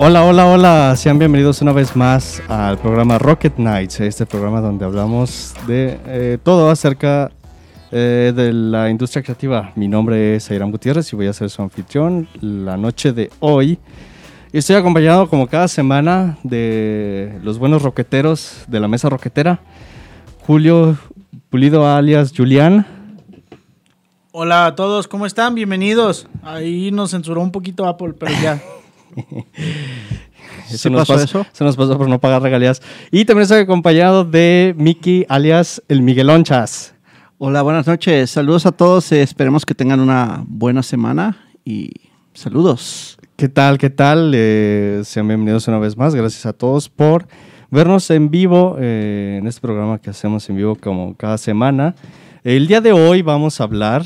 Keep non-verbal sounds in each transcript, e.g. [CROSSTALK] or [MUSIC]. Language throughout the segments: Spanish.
Hola, hola, hola. Sean bienvenidos una vez más al programa Rocket Nights, este programa donde hablamos de eh, todo acerca eh, de la industria creativa. Mi nombre es Airam Gutiérrez y voy a ser su anfitrión la noche de hoy. Y estoy acompañado como cada semana de los buenos roqueteros de la mesa roquetera. Julio Pulido alias Julián. Hola a todos, ¿cómo están? Bienvenidos. Ahí nos censuró un poquito Apple, pero ya. [LAUGHS] [LAUGHS] ¿Se nos pasó eso? Se nos pasó por no pagar regalías. Y también estoy acompañado de Miki, alias el Miguelonchas. Hola, buenas noches. Saludos a todos. Eh, esperemos que tengan una buena semana y saludos. ¿Qué tal? ¿Qué tal? Eh, sean bienvenidos una vez más. Gracias a todos por vernos en vivo eh, en este programa que hacemos en vivo como cada semana. El día de hoy vamos a hablar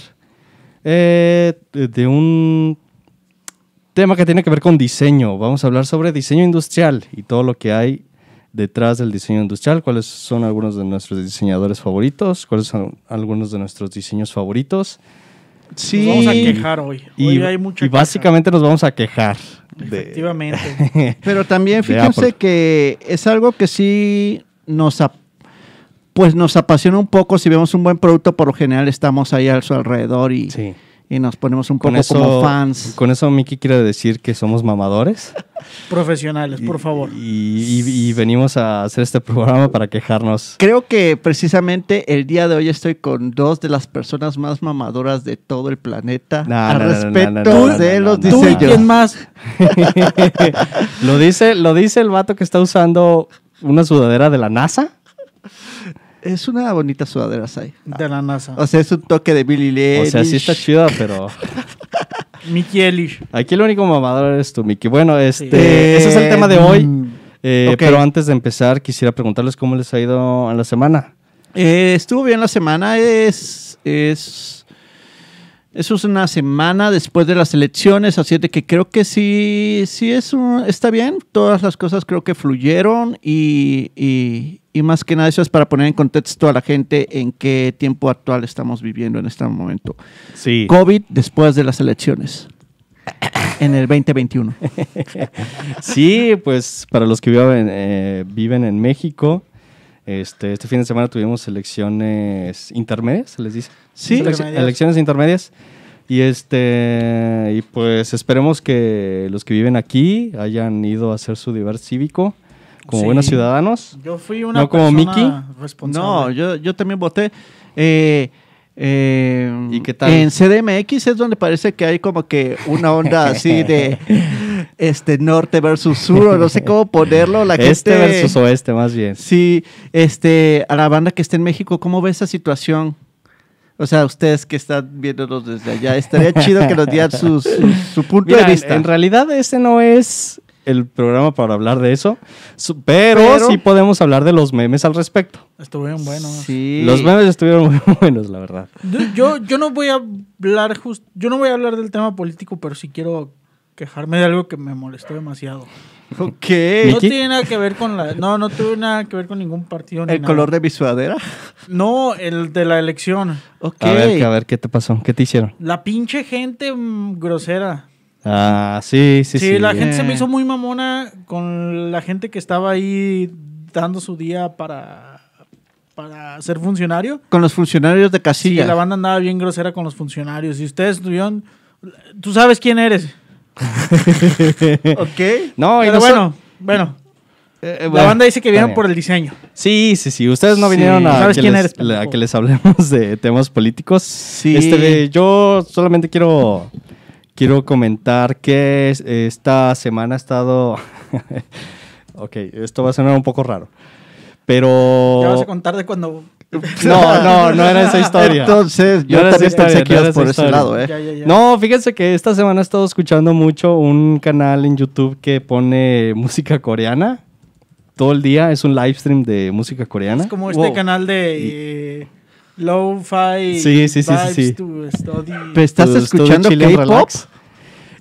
de un tema que tiene que ver con diseño. Vamos a hablar sobre diseño industrial y todo lo que hay detrás del diseño industrial, cuáles son algunos de nuestros diseñadores favoritos, cuáles son algunos de nuestros diseños favoritos. Sí. Nos vamos a quejar hoy. y, básicamente nos vamos a quejar. Efectivamente. [LAUGHS] Pero también fíjense que es algo que sí nos, pues nos apasiona un poco. Si vemos un buen producto, por lo general estamos ahí a su alrededor y... Sí y nos ponemos un poco como fans. Con eso Miki quiere decir que somos mamadores. [LAUGHS] Profesionales, por favor. Y, venimos a hacer este programa para quejarnos. Creo que precisamente el día de hoy estoy con dos de las personas más mamadoras de todo el planeta al respecto de los diseños. ¿Tú quién más? [LAUGHS] lo, dice, lo dice el vato que está usando una sudadera de la NASA. Es una bonita sudadera, Sai. De la NASA. O sea, es un toque de Billy Eilish. O sea, sí está chida, pero... [LAUGHS] Mickey Eilish. Aquí el único mamador eres tú, Mickey. Bueno, este, ese es el tema de hoy. Mm, eh, pero antes de empezar, quisiera preguntarles cómo les ha ido en la semana. Eh, estuvo bien la semana. Es... es eso es una semana después de las elecciones, así de que creo que sí, sí es está bien. Todas las cosas creo que fluyeron y, y, más que nada eso es para poner en contexto a la gente en qué tiempo actual estamos viviendo en este momento. Sí. COVID después de las elecciones en el 2021. [LAUGHS] sí, pues para los que viven, eh, viven en México, este, este fin de semana tuvimos elecciones intermedias, se les dice. Sí, elecciones intermedias. Y este y pues esperemos que los que viven aquí hayan ido a hacer su deber cívico como buenos ciudadanos. Yo fui una no como Mickey. No, yo, yo también voté. Eh, eh, ¿Y qué tal? En CDMX es donde parece que hay como que una onda así de [LAUGHS] este norte versus sur, o no sé cómo ponerlo. La este versus oeste, más bien. Sí, este, a la banda que está en México, ¿cómo ve esa situación? O sea, ustedes que están viéndonos desde allá, estaría chido que nos dieran su, su, punto de vista. En, realidad, ese no es el programa para hablar de eso, pero, sí podemos hablar de los memes al respecto. Estuvieron buenos. Sí. Los memes estuvieron muy [LAUGHS] buenos, la verdad. Yo, yo no voy a hablar just, yo no voy a hablar del tema político, pero sí quiero quejarme de algo que me molestó demasiado. Ok. No tiene nada que ver con la. No, no tuve nada que ver con ningún partido. ¿El color de mi sudadera? No, el de la elección. Ok. A ver, a ver, ¿qué te pasó? ¿Qué te hicieron? La pinche gente mm, grosera. Ah, sí, sí, sí. Sí, la gente se me hizo muy mamona con la gente que estaba ahí dando su día para, para ser funcionario. Con los funcionarios de casilla. Sí, la banda andaba bien grosera con los funcionarios. Y ustedes estuvieron. Tú sabes quién eres. [LAUGHS] ok. No, Pero bueno, bueno. Eh, la banda dice que vinieron por el diseño. Sí, sí, sí. Ustedes no vinieron a, que les, a, que les, hablemos de temas políticos. Sí. Este, yo solamente quiero, quiero comentar que esta semana ha estado... [LAUGHS] ok, esto va a sonar un poco raro. Pero... Ya vas a contar de cuando [LAUGHS] no, no, no era esa historia. Entonces, yo también pensé que ibas por ese lado, ¿eh? No, fíjense que esta semana he estado escuchando mucho un canal en YouTube que pone música coreana. Todo el día es un live stream de música coreana. Es como este canal de Lo-Fi. Sí, sí, sí, sí. estás escuchando K-pop?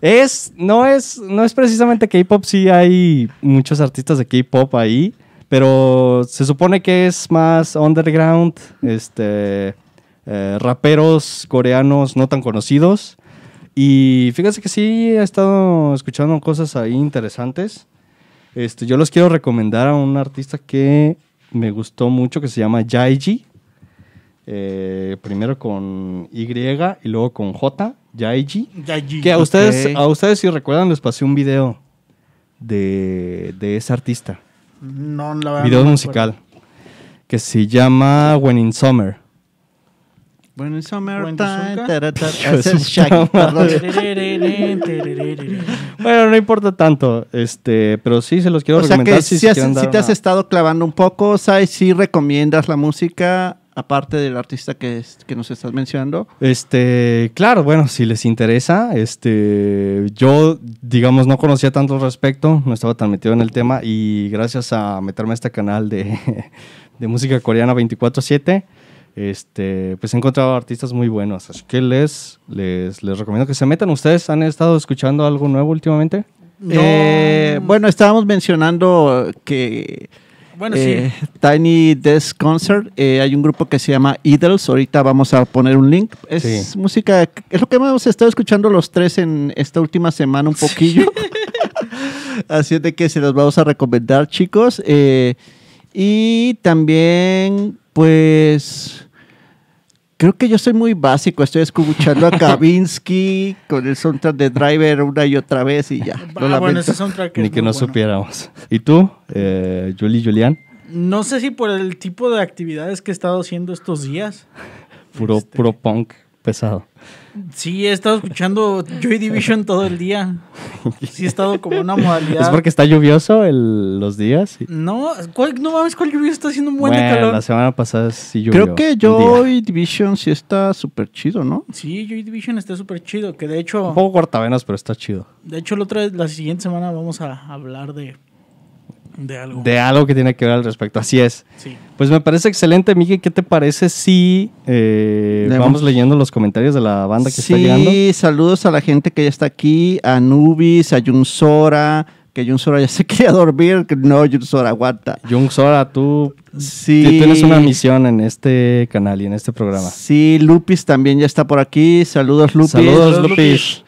Es, no es, no es precisamente K-pop, sí hay muchos artistas de K-pop ahí pero se supone que es más underground, este, eh, raperos coreanos no tan conocidos Y fíjense que sí he estado escuchando cosas ahí interesantes. Este, yo los quiero recomendar a un artista que me gustó mucho que se llama Yaiji. Eh, primero con Y y luego con J, Yaiji. Yayi. Que a ustedes, a ustedes si recuerdan, les pasé un video de, de ese artista. No, la verdad. video no musical. Que se llama When in Summer. Summer When Time, the tarata- Hijo de ese su es Shaggy, puta perdón. acuerdo. [LAUGHS] Bueno, no importa tanto, este, pero sí se los quiero O sea que si si, has- si te has estado clavando un poco, ¿sabes? Si recomiendas la música, aparte del artista que, es- que nos estás mencionando. Este, claro, bueno, si les interesa, este, yo, digamos, no conocía tanto al respecto, no estaba tan metido en el tema y gracias a meterme a este canal de, [LAUGHS] de música coreana 24/7, este, pues he encontrado artistas muy buenos, así que les, les, les recomiendo que se metan. ¿Ustedes han estado escuchando algo nuevo últimamente? No. Eh, bueno, estábamos mencionando que Bueno, eh, sí. Tiny Desk Concert, eh, hay un grupo que se llama Idols, ahorita vamos a poner un link. Es Sí. música, es lo que hemos estado escuchando los tres en esta última semana un poquillo. [LAUGHS] Así es de que se los vamos a recomendar, chicos. Eh, y también, pues, creo que yo soy muy básico. Estoy escuchando a [LAUGHS] Kavinsky con el soundtrack de Driver una y otra vez y ya. Lo Ah, bueno, ese soundtrack Ni es que no bueno. supiéramos. ¿Y tú, eh, Julie Julián? No sé si por el tipo de actividades que he estado haciendo estos días. Puro, Este. puro punk pesado. Sí, he estado escuchando Joy Division todo el día. Sí, he estado como una modalidad. ¿Es porque está lluvioso el- los días? No, ¿cuál- no mames, ¿cuál lluvia está haciendo un buen de Bueno, calor? la semana pasada sí llovió. Creo que. Joy Division sí está súper chido, ¿no? Sí, Joy Division está súper chido. Que de hecho, Un poco cortavenas, pero está chido. de hecho la, otra, la siguiente semana vamos a hablar de, de algo. De algo que tiene que ver al respecto. Así es. Sí. Pues me parece excelente, Miguel. ¿Qué te parece si eh, vamos leyendo los comentarios de la banda que sí, está llegando? saludos a la gente que ya está aquí, a Nubis, a Jun Sora, que Jun Sora ya [LAUGHS] se quería dormir, que no, Jun Sora, aguanta. Jung Sora, tú Sí. tú tienes una misión en este canal y en este programa. Sí, Lupis también ya está por aquí. Saludos, Lupis. Saludos, Saludos, Lupis.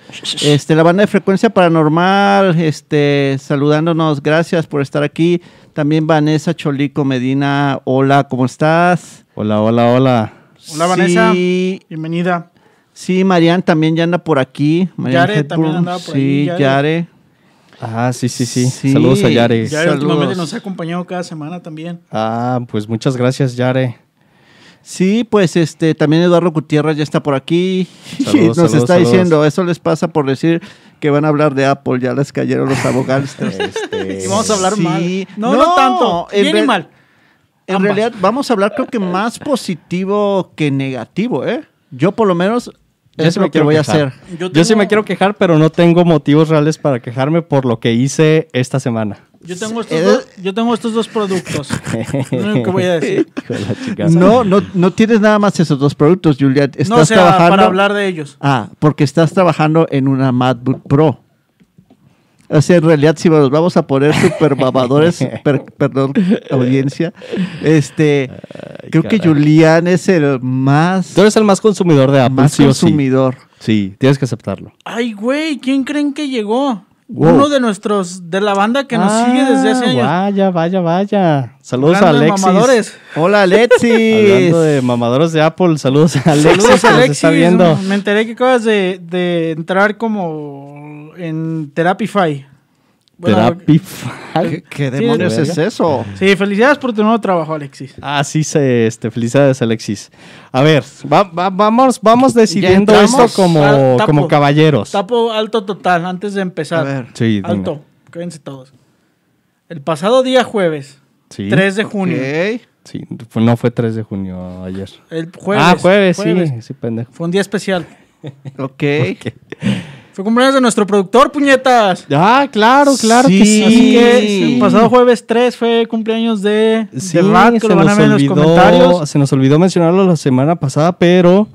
Este, la banda de frecuencia paranormal, este, saludándonos, gracias por estar aquí. También Vanessa Cholico Medina, hola, ¿cómo estás? Hola, hola, hola. Hola, Vanessa. Sí, Bienvenida. sí, Marian también ya anda por aquí. Marian Yare también andaba por sí, ahí, Yare. Yare. Ah, sí, sí, sí. Sí. Saludos a Yare. Ya Saludos. últimamente nos ha acompañado cada semana también. Ah, pues muchas gracias, Yare. Sí, pues este, también Eduardo Gutiérrez ya está por aquí. [LAUGHS] Saludos, Nos saludos, está saludos. diciendo, eso les pasa por decir que van a hablar de Apple, ya les cayeron los abogados. [LAUGHS] Este, Y vamos a hablar Sí. mal. No, no, No, tanto. en Bien y mal. En Ambas. realidad, vamos a hablar creo que más positivo que negativo, ¿eh? Yo por lo menos Yo es sí me lo que quiero voy a quejar. hacer. Yo, Yo sí me quiero quejar, pero no tengo motivos reales para quejarme por lo que hice esta semana. Yo tengo estos, Eh, dos, yo tengo estos dos productos. [LAUGHS] que voy a decir. No, no, no tienes nada más esos dos productos, Julián. Estás No, o sea, trabajando. para hablar de ellos. Ah, porque estás trabajando en una MacBook Pro. O sea, en realidad, si nos vamos a poner super mamadores, [LAUGHS] per- perdón, audiencia, este, creo que. Julián es el más, Tú eres el más consumidor de Apple, más sí o sí. consumidor. Sí, tienes que aceptarlo. Ay, güey, ¿quién creen que llegó? Wow. Uno de nuestros, de la banda que nos Ah, sigue desde hace años. Vaya, vaya, vaya. Saludos a Hablando Alexis. mamadores. Hola, Alexis. [LAUGHS] Hablando de mamadores de Apple, saludos a Alexis Saludos, que nos Alexis. está viendo. Me enteré que acabas de, de entrar como en Therapify. Bueno. ¿Qué, [LAUGHS] demonios de es eso? Sí, felicidades por tu nuevo trabajo, Alexis. Ah, sí, se, este, felicidades, Alexis. A ver, va- va- vamos, vamos decidiendo esto como, Ah, tapo. como caballeros. Tapo alto total antes de empezar. A ver. Sí, dime. Alto. Quédense todos. El pasado día jueves, Sí, 3 de junio. Sí, no fue 3 de junio ayer. El jueves. ah, jueves, sí, sí, pendejo. Fue un día especial. Ok. [LAUGHS] Fue cumpleaños de nuestro productor, puñetas. Ah, claro, claro que Sí. sí. Así que el pasado jueves 3 fue cumpleaños de, Sí, de Rat, que se lo van a ver en los comentarios. Se nos olvidó mencionarlo la semana pasada, pero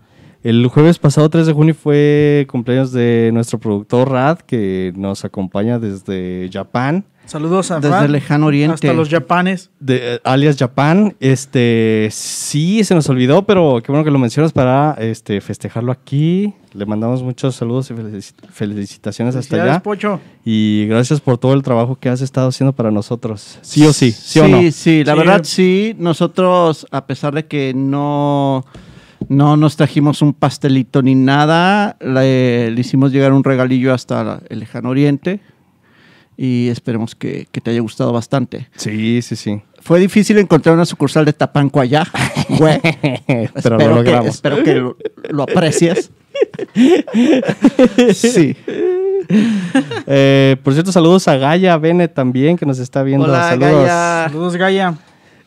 el jueves pasado, 3 de junio, fue cumpleaños de nuestro productor Rad, que nos acompaña desde Japón. Saludos a Desde Fran, el lejano oriente. Hasta los japanes. de, eh, alias Japan. Este, sí, se nos olvidó, pero qué bueno que lo mencionas para este, festejarlo aquí. Le mandamos muchos saludos y felici- felicitaciones hasta allá. Pocho. Y gracias por todo el trabajo que has estado haciendo para nosotros. Sí o sí, sí, o no. Sí, sí, la Sí. verdad sí. Nosotros, a pesar de que no, no nos trajimos un pastelito ni nada, le, le hicimos llegar un regalillo hasta el lejano oriente y esperemos que, que te haya gustado bastante. Sí, sí, sí. Fue difícil encontrar una sucursal de Tapanco allá, [LAUGHS] güey. Pero espero, lo que, logramos. espero que lo, lo aprecies. sí. Eh, por cierto, saludos a Gaia Bene también, que nos está viendo. Hola, saludos. Gaia. Saludos, Gaya.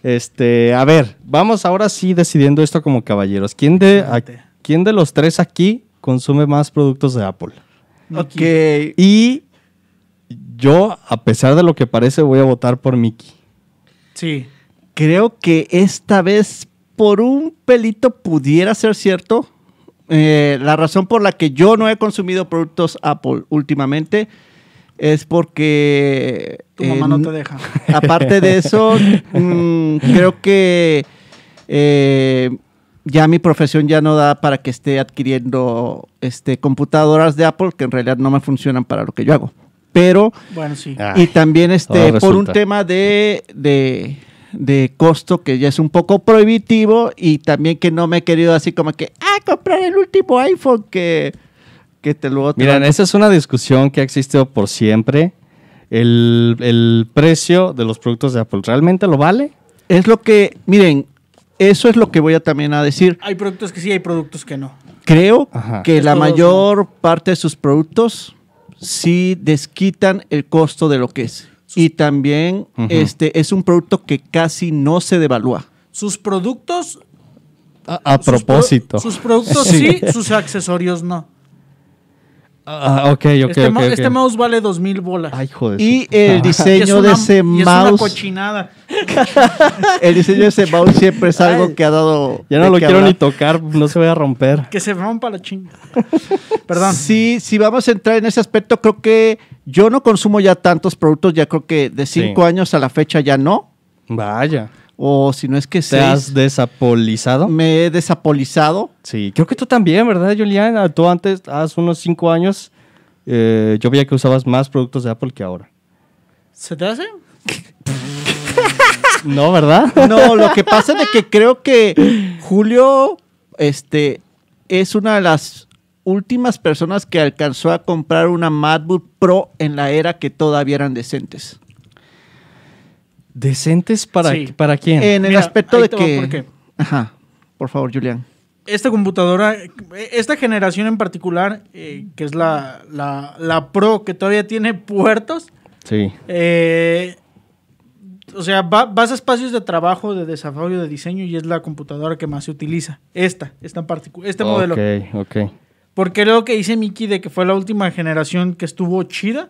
Este, a ver, vamos ahora sí decidiendo esto como caballeros. ¿Quién de, a-. ¿quién de los tres aquí consume más productos de Apple? Ok. Y yo, a pesar de lo que parece, voy a votar por Mickey. Sí. Creo que esta vez por un pelito pudiera ser cierto. Eh, la razón por la que yo no he consumido productos Apple últimamente es porque... Tu mamá eh, no te deja. [LAUGHS] Aparte de eso, [LAUGHS] mm, creo que eh, ya mi profesión ya no da para que esté adquiriendo este, computadoras de Apple que en realidad no me funcionan para lo que yo hago. Pero Bueno, sí. Ah. y también este ahora por un tema de, de, de costo que ya es un poco prohibitivo y también que no me he querido así como que, ah, comprar el último iPhone que, que te te Miren, esa es una discusión que ha existido por siempre. El, el precio de los productos de Apple, ¿realmente lo vale? Es lo que, miren, eso es lo que voy a también a decir. Hay productos que sí, hay productos que no. Creo Ajá. que la mayor parte de sus productos sí desquitan el costo de lo que es. Y también este es un producto que casi no se devalúa. Sus productos. A, a sus pro- propósito. Sus, productos [LAUGHS] Sí. sí. sus accesorios no. Ah, ok, ok, este, ok, mo- ok. este mouse vale dos mil bolas. Ay, joder. Y el Y es diseño una- de ese y es una mouse, cochinada. [LAUGHS] el diseño de ese mouse siempre es algo Ay, que ha dado. Ya no lo quiero ni tocar, no se vaya a romper. Que se rompa la chinga. [LAUGHS] Perdón. Sí, si vamos a entrar en ese aspecto, creo que yo no consumo ya tantos productos, ya creo que de cinco Sí. años a la fecha ya no. Vaya. O si no es que ¿Te has desapolizado? me he desapolizado. Sí, creo que tú también, ¿verdad, Julián? Tú antes, hace unos cinco años, eh, yo veía que usabas más productos de Apple que ahora. ¿Se te hace? [LAUGHS] No, ¿verdad? No, lo que pasa es que creo que Julio este, es una de las últimas personas que alcanzó a comprar una MacBook Pro en la era que todavía eran decentes. ¿Decentes para, Sí. para quién? En el Mira, aspecto de que... por qué. Ajá, por favor, Julián. Esta computadora, esta generación en particular, eh, que es la, la, la Pro, que todavía tiene puertos, Sí. eh, o sea, va- vas a espacios de trabajo, de desarrollo, de diseño y es la computadora que más se utiliza. Esta, esta en particular, este modelo. Ok, ok. Porque lo que dice Miki de que fue la última generación que estuvo chida,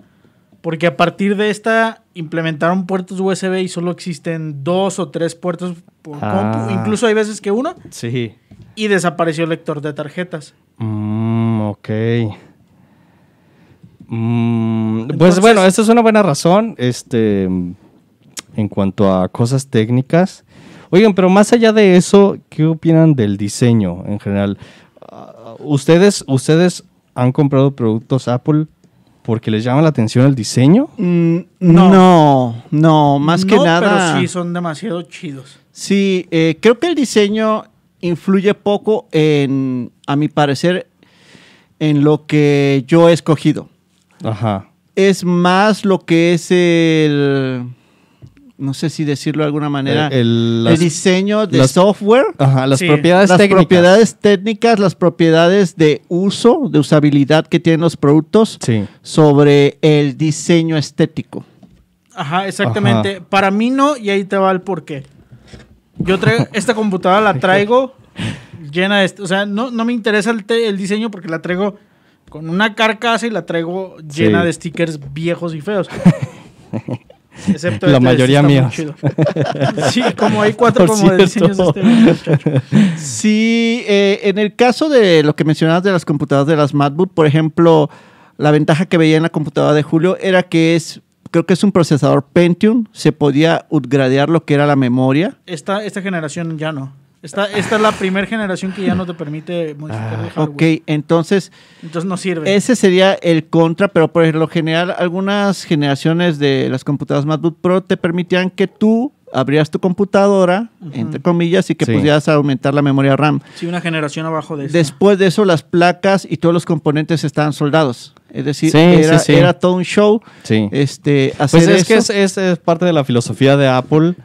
porque a partir de esta implementaron puertos USB y solo existen dos o tres puertos por Ah. compu, incluso hay veces que uno, Sí. y desapareció el lector de tarjetas. Mm, ok. Mm, pues bueno, esta es una buena razón. Este, en cuanto a cosas técnicas. Oigan, pero más allá de eso, ¿qué opinan del diseño en general? Ah, ¿Ustedes, ustedes han comprado productos Apple porque les llama la atención el diseño? Mm, No. no, no, más que No, nada. Pero sí, son demasiado chidos. Sí, eh, creo que el diseño influye poco en, a mi parecer, en lo que yo he escogido. Ajá. Es más lo que es el, no sé si decirlo de alguna manera, El- el- diseño de las- software, Ajá, las Sí, propiedades las técnicas. propiedades técnicas, las propiedades de uso, de usabilidad que tienen los productos Sí. sobre el diseño estético. Ajá, exactamente. Para mí no, y ahí te va el porqué. Yo traigo, [LAUGHS] esta computadora la traigo llena de... O sea, no, no me interesa el, te- el diseño porque la traigo con una carcasa y la traigo llena Sí. de stickers viejos y feos. [LAUGHS] Excepto La este, mayoría este chido. Sí, como hay [LAUGHS] cuatro Por como de diseños de este. Sí, eh, en el caso de lo que mencionabas de las computadoras de las MacBook, por ejemplo, la ventaja que veía en la computadora de Julio era que es creo que es un procesador Pentium, se podía upgradear lo que era la memoria. Esta, esta generación ya no. Esta, esta es la primera generación que ya no te permite modificar el hardware. Ok, entonces Entonces no sirve. ese sería el contra, pero por lo general algunas generaciones de las computadoras MacBook Pro te permitían que tú abrías tu computadora, entre comillas, y que Sí. pudieras aumentar la memoria RAM. Sí, una generación abajo de esta. Después de eso, las placas y todos los componentes estaban soldados. Es decir, Sí, era, sí, sí. era todo un show. Sí. Este, hacer Pues es que es, eso. es- es parte de la filosofía de Apple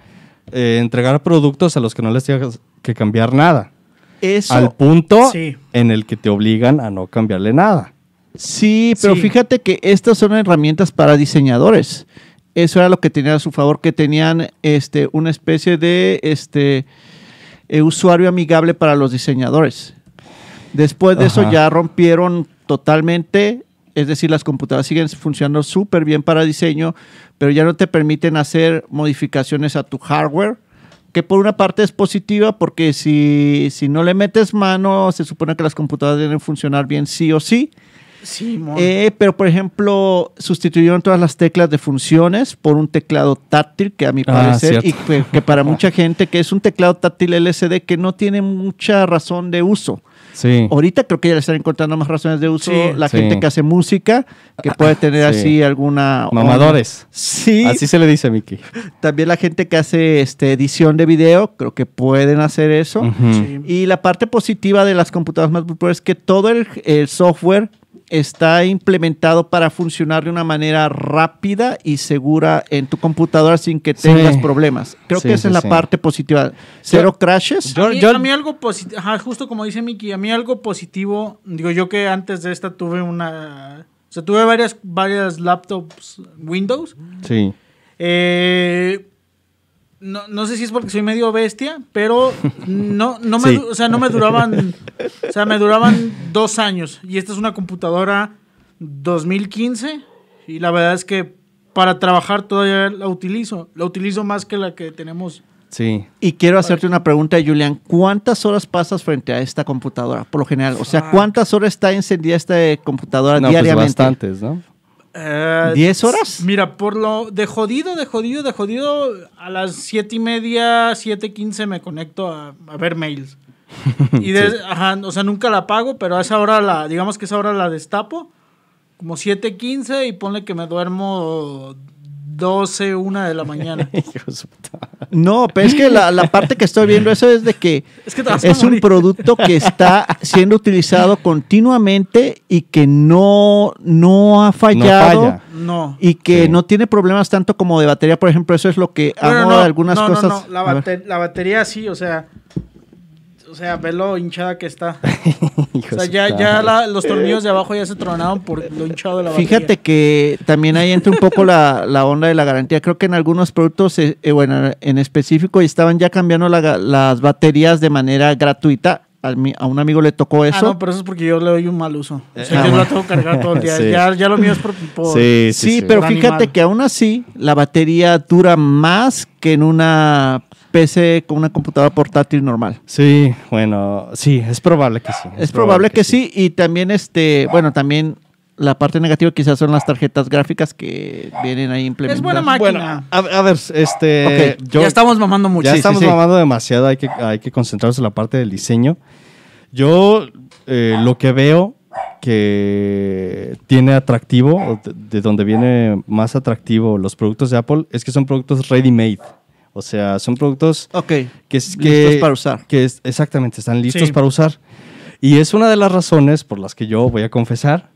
eh, entregar productos a los que no les tengas que cambiar nada. Eso- Al punto Sí. en el que te obligan a no cambiarle nada. Sí, pero Sí. fíjate que estas son herramientas para diseñadores. Eso era lo que tenían a su favor, que tenían este, una especie de este, eh, usuario amigable para los diseñadores. Después de eso ya rompieron totalmente, es decir, las computadoras siguen funcionando súper bien para diseño, pero ya no te permiten hacer modificaciones a tu hardware, que por una parte es positiva porque si, si no le metes mano, se supone que las computadoras deben funcionar bien sí o sí. Sí. Eh, pero, por ejemplo, sustituyeron todas las teclas de funciones por un teclado táctil, que a mi Ah, parecer, y que, que para [LAUGHS] mucha gente, que es un teclado táctil LCD que no tiene mucha razón de uso. Sí. Ahorita creo que ya le están encontrando más razones de uso Sí. la Sí. gente que hace música, que puede tener Sí. así alguna... Mamadores. Sí, Así se le dice a Mickey. también la gente que hace este, edición de video, creo que pueden hacer eso. Y la parte positiva de las computadoras MacBook Pro es que todo el, el software está implementado para funcionar de una manera rápida y segura en tu computadora sin que Sí. tengas problemas. Creo Sí, que esa sí, es la sí. parte positiva. Cero crashes. Yo- a, mí, yo- a mí algo positivo, justo como dice Miki, a mí algo positivo, digo yo que antes de esta tuve una, o sea, tuve varias, varias laptops Windows. Sí. Eh, no, no sé si es porque soy medio bestia, pero no, no me, Sí. o sea, no me duraban, o sea, me duraban dos años. Y esta es una computadora 2015 y la verdad es que para trabajar todavía la utilizo. La utilizo más que la que tenemos. Sí. Y quiero hacerte una pregunta, Julián. ¿Cuántas horas pasas frente a esta computadora, por lo general? O sea. ¿cuántas horas está encendida esta computadora No, pues diariamente? bastantes, ¿no? Eh, ¿Diez horas? Mira, por lo de jodido, de jodido, de jodido, a las siete y media, siete quince me conecto a, a ver mails. [LAUGHS] Y de, ajá, o sea, nunca la apago, pero a esa hora la, digamos que esa hora la destapo, como siete quince y ponle que me duermo 12, una de la mañana. [LAUGHS] No, pero es que la, la parte que estoy viendo eso es de que Es que un producto que está siendo utilizado continuamente y que no, no ha fallado. falla. No. Y que Sí. no tiene problemas tanto como de batería, por ejemplo, eso es lo que Bueno, amo no, de algunas no, no, cosas. no, La, A ver. bate- la batería sí, o sea, o sea, ve lo hinchada que está. [LAUGHS] O sea, ya, ya la- los tornillos de abajo ya se tronaron por lo hinchado de la batería. Fíjate que también ahí entra un poco la, la onda de la garantía. Creo que en algunos productos, eh, eh, bueno, en específico, estaban ya cambiando la las baterías de manera gratuita. A un amigo le tocó eso. Ah, no, pero eso es porque yo le doy un mal uso. O sea, Ah, yo bueno. la tengo que cargar todo el día. [LAUGHS] Sí. Ya, ya lo mío es por... por- Sí, sí, Sí, sí. pero Por fíjate animal. que aún así la batería dura más que en una PC con una computadora portátil normal. Sí, bueno, sí, es probable que sí. Es, probable que, sí. y también este, bueno, también la parte negativa quizás son las tarjetas gráficas que vienen ahí implementadas. Es buena Bueno, máquina. a, a ver, este. Yo- ya estamos mamando mucho. ya sí, estamos sí. mamando demasiado, hay que, hay que concentrarnos en la parte del diseño. Yo eh, lo que veo que tiene atractivo, de donde viene más atractivo los productos de Apple, es que son productos ready-made. O sea, son productos Ok, que, es- listos que, para usar. que es- exactamente están listos Sí. para usar. Y es una de las razones por las que yo voy a confesar,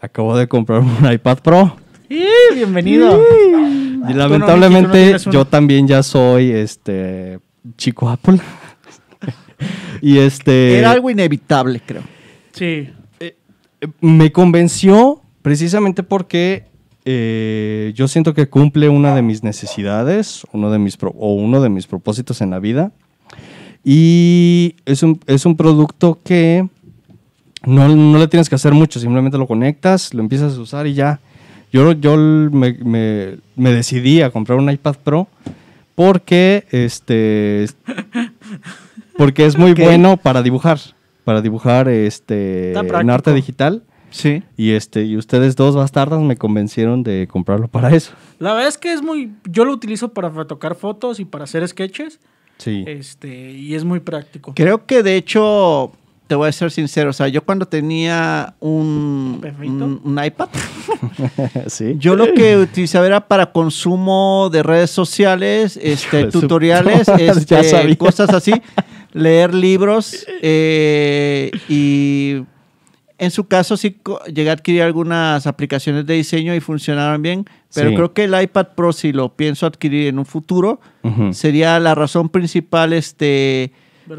acabo de comprar un [LAUGHS] iPad Pro. ¡Y, bienvenido. Y lamentablemente no yo también ya soy este chico Apple. [LAUGHS] y este Era algo inevitable, creo. Sí. me convenció precisamente porque eh, yo siento que cumple una de mis necesidades, uno de mis pro- o uno de mis propósitos en la vida. Y es un, es un producto que no, no le tienes que hacer mucho, simplemente lo conectas, lo empiezas a usar y ya. Yo, yo me, me- me decidí a comprar un iPad Pro porque, este, porque es muy bueno para dibujar, para dibujar este, en arte digital. Sí. Y este, y ustedes dos bastardas me convencieron de comprarlo para eso. La verdad es que es muy. Yo lo utilizo para retocar fotos y para hacer sketches. Sí. Este, y es muy práctico. Creo que de hecho, te voy a ser sincero, o sea, yo cuando tenía un, un, un iPad, [LAUGHS] sí. yo lo que utilizaba era para consumo de redes sociales, este, Hijo tutoriales, [LAUGHS] este, cosas así, leer libros [LAUGHS] eh, y en su caso sí llegué a adquirir algunas aplicaciones de diseño y funcionaron bien, pero Sí. creo que el iPad Pro si lo pienso adquirir en un futuro, sería la razón principal este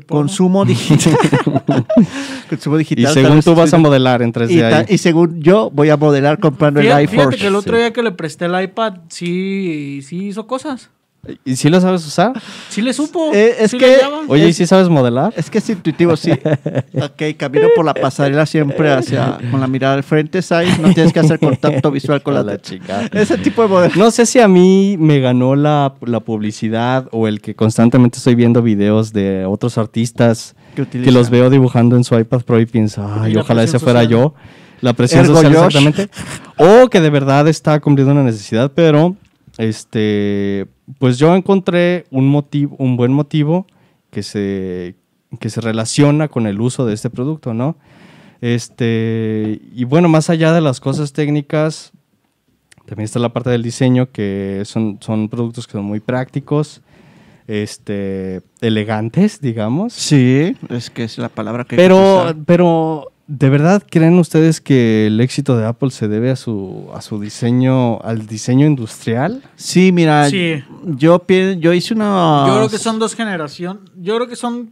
consumo digital. [LAUGHS] consumo Y digital. tal según tú vas a modelar en 3D y, ahí. y según yo voy a modelar comprando Fíjate, el fíjate iPhone. que el otro día que le presté el iPad, sí, sí hizo cosas. ¿Y si lo sabes usar? Sí le supo. Eh, es sí que-. Oye, ¿y si sabes modelar? Es que es intuitivo, sí. [LAUGHS] ok, camino por la pasarela siempre hacia con la mirada al frente, ¿sabes? No tienes que hacer contacto visual con la, La chica. Ese tipo de modelo. No sé si a mí me ganó la, la publicidad o el que constantemente estoy viendo videos de otros artistas Que los veo dibujando en su iPad Pro y pienso, ay, Y ojalá ese fuera social. yo. La presión Ergo social, Josh. exactamente. O que de verdad está cumpliendo una necesidad, pero este, pues yo encontré un motivo, un buen motivo que se, que se relaciona con el uso de este producto, ¿no? Este, y bueno, más allá de las cosas técnicas, también está la parte del diseño, que son, son productos que son muy prácticos, este, elegantes, digamos. Sí, es que es la palabra que Pero, pero, ¿de verdad creen ustedes que el éxito de Apple se debe a su, a su diseño, al diseño industrial? Sí, mira, Sí. yo pien- yo hice una Yo creo que son dos generaciones. Yo creo que son,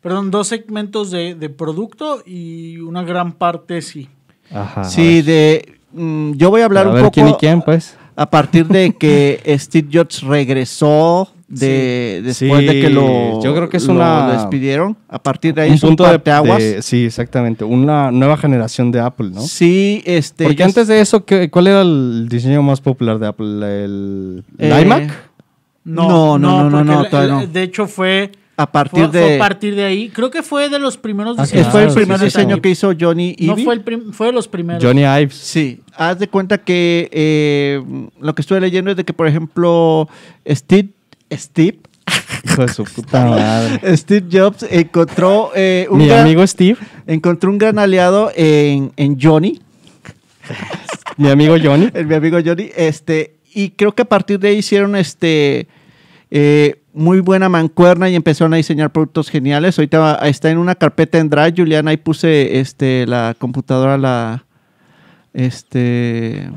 perdón, dos segmentos de, de producto y una gran parte sí. Ajá. Sí, de mm, yo voy a hablar a un ver poco quién y quién, pues. a partir de que [LAUGHS] Steve Jobs regresó de después de que lo yo creo que es lo una- despidieron. A partir de ahí Un es un punto de, de- Sí, exactamente. Una nueva generación de Apple, ¿no? Sí, este Porque antes de eso, ¿qué- ¿cuál era el diseño más popular de Apple? ¿El, el Eh, iMac? No, no, no, no, no, el- todavía el- no. De hecho, fue, a partir fue, fue de a partir de ahí. Creo que fue de los primeros Ah, que diseños. fue el Claro, primer sí, sí, diseño sí. que hizo Johnny No Ive. fue, el prim- fue de los primeros. Johnny Ives. Sí, haz de cuenta que eh, lo que estuve leyendo es de que, por ejemplo, Steve, Steve, Hijo de su puta madre. Steve Jobs encontró, eh, un Mi gran, amigo Steve, encontró un gran aliado en, en Johnny, mi amigo Johnny. [LAUGHS] el, mi amigo Johnny, este, y creo que a partir de ahí hicieron este eh, muy buena mancuerna y empezaron a diseñar productos geniales. Ahorita está en una carpeta en Drive, Juliana, ahí puse este, la computadora, la este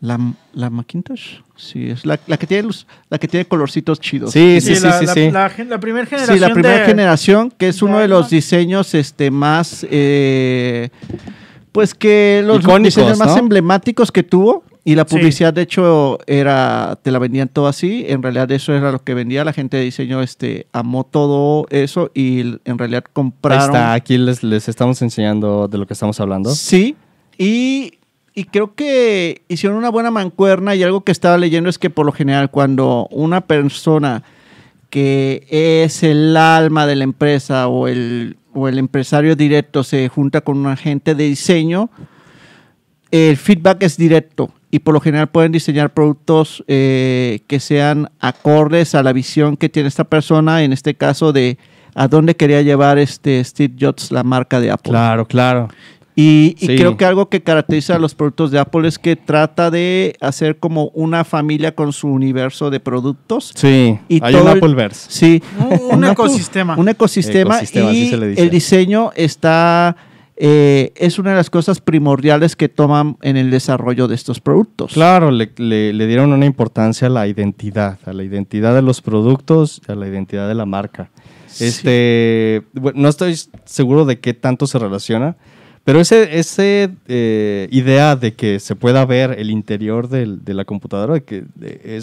la, la Macintosh. Sí, es la, la que tiene luz- la que tiene colorcitos chidos. Sí, sí, Sí, sí, la, sí, la- sí. la gen- la primera generación. Sí, la primera de- generación, que es de uno de los diseños este, más, eh, pues que los Icónicos, diseños más ¿no? emblemáticos que tuvo. Y la Sí. publicidad, de hecho, era, te la vendían todo así. En realidad eso era lo que vendía. La gente de diseño este, amó todo eso y en realidad Ahí compraron. está, aquí les, les estamos enseñando de lo que estamos hablando. Sí, y, y creo que hicieron una buena mancuerna y algo que estaba leyendo es que por lo general cuando una persona que es el alma de la empresa o el, o el empresario directo se junta con un agente de diseño, el feedback es directo y por lo general pueden diseñar productos eh, que sean acordes a la visión que tiene esta persona, en este caso de a dónde quería llevar este Steve Jobs la marca de Apple. Claro, claro. Y, y Sí. creo que algo que caracteriza a los productos de Apple es que trata de hacer como una familia con su universo de productos. Sí, Y hay todo un el- Appleverse. Sí, Un, ecosistema. un ecosistema, Ecosistema, así y se le dice. el diseño está eh, es una de las cosas primordiales que toman en el desarrollo de estos productos. Claro, le, le- le dieron una importancia a la identidad, a la identidad de los productos, a la identidad de la marca. Este, bueno, no estoy seguro de qué tanto se relaciona, pero ese, ese eh, idea de que se pueda ver el interior del- de la computadora, de que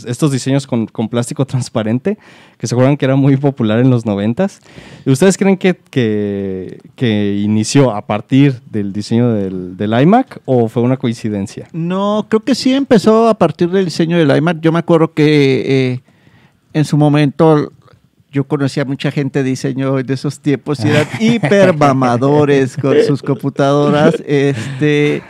estos diseños con, con plástico transparente, que se acuerdan que era muy popular en los noventas, ¿ustedes creen que, que, que inició a partir del diseño del, del iMac o fue una coincidencia? No, creo que sí empezó a partir del diseño del iMac. Yo me acuerdo que eh, en su momento yo conocía a mucha gente de diseño de esos tiempos y eran [LAUGHS] hiper mamadores con sus computadoras. Este,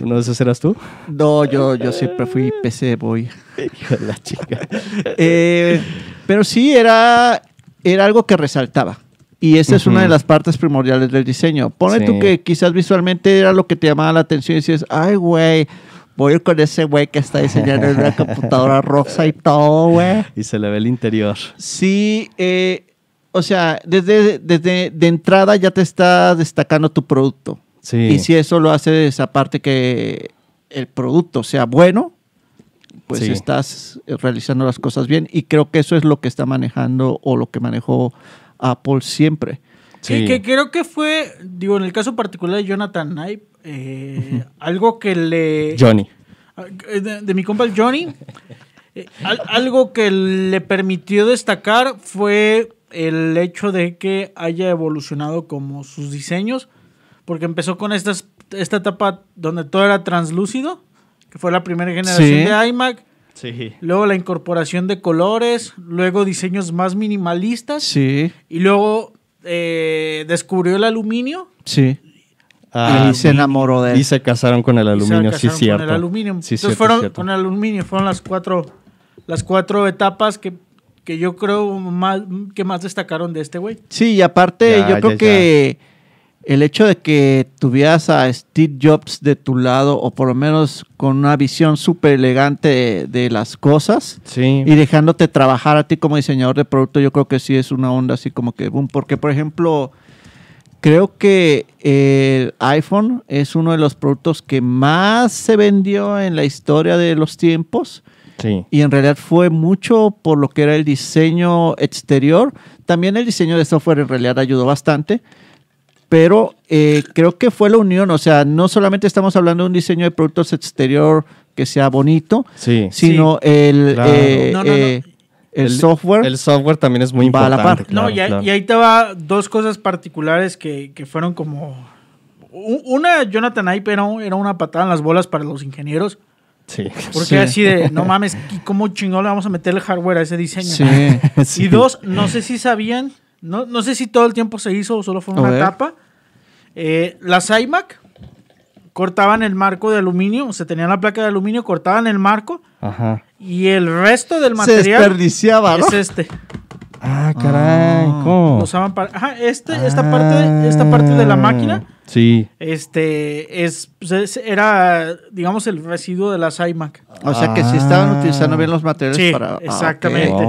¿Uno de esos eras tú? no, yo, yo siempre fui PC boy. Hijo de la chica. [LAUGHS] Eh, pero sí, era, era algo que resaltaba. Y esa es una de las partes primordiales del diseño. Pone tú que quizás visualmente era lo que te llamaba la atención y dices, ay, güey, voy a ir con ese güey que está diseñando en una computadora [LAUGHS] rosa y todo, güey. Y se le ve el interior. Sí, eh, o sea, desde, desde de entrada ya te está destacando tu producto. Sí. Y si eso lo hace esa parte que el producto sea bueno, pues Sí. estás realizando las cosas bien. Y creo que eso es lo que está manejando o lo que manejó Apple siempre. Que, Sí. que creo que fue, digo, en el caso particular de Jonathan Knight, eh, algo que le... Johnny. de, de mi compa el Johnny, eh, al- algo que le permitió destacar fue el hecho de que haya evolucionado como sus diseños, porque empezó con estas, esta etapa donde todo era translúcido, que fue la primera generación Sí. de iMac, Sí. luego la incorporación de colores, luego diseños más minimalistas, Sí, y luego eh, descubrió el aluminio. sí. Ah, y se enamoró de él. y se casaron con el y se aluminio, sí, cierto. Con el aluminio. Sí, Entonces cierto, fueron cierto. con el aluminio, fueron las cuatro, las cuatro etapas que, que yo creo más, que más destacaron de este güey. Sí, y aparte Ya, yo creo ya, que el hecho de que tuvieras a Steve Jobs de tu lado, o por lo menos con una visión súper elegante de, de las cosas, Sí. y dejándote trabajar a ti como diseñador de producto, yo creo que sí es una onda así como que boom. Porque, por ejemplo, creo que el iPhone es uno de los productos que más se vendió en la historia de los tiempos. sí. Y en realidad fue mucho por lo que era el diseño exterior. También el diseño de software en realidad ayudó bastante. Pero eh, creo que fue la unión. O sea, no solamente estamos hablando de un diseño de productos exterior que sea bonito, Sí. sino el, Claro. eh, No, no, no. eh, el, software. El software también es muy Va a la importante. par. no, y, ahí- claro. y ahí te va dos cosas particulares que, que fueron como... Una, Jonathan Ive era, era una patada en las bolas para los ingenieros. Sí. Porque Sí. así de, no [LAUGHS] mames, ¿y ¿cómo chingón le vamos a meter el hardware a ese diseño? Sí. [LAUGHS] Sí. Y dos, no sé si sabían, no, no sé si todo el tiempo se hizo o solo fue una etapa. Eh, las iMac cortaban el marco de aluminio, o sea, tenían la placa de aluminio, cortaban el marco Ajá. y el resto del Se material desperdiciaba, ¿no? es este. Ah, caray. Ah. ¿Cómo? Lo usaban para, ajá, este, esta parte, esta parte de la Ah, máquina, Sí. este, es, pues, es- era, digamos, el residuo de las iMac. O sea que sí estaban Ah. utilizando bien los materiales Sí, para. ah, exactamente.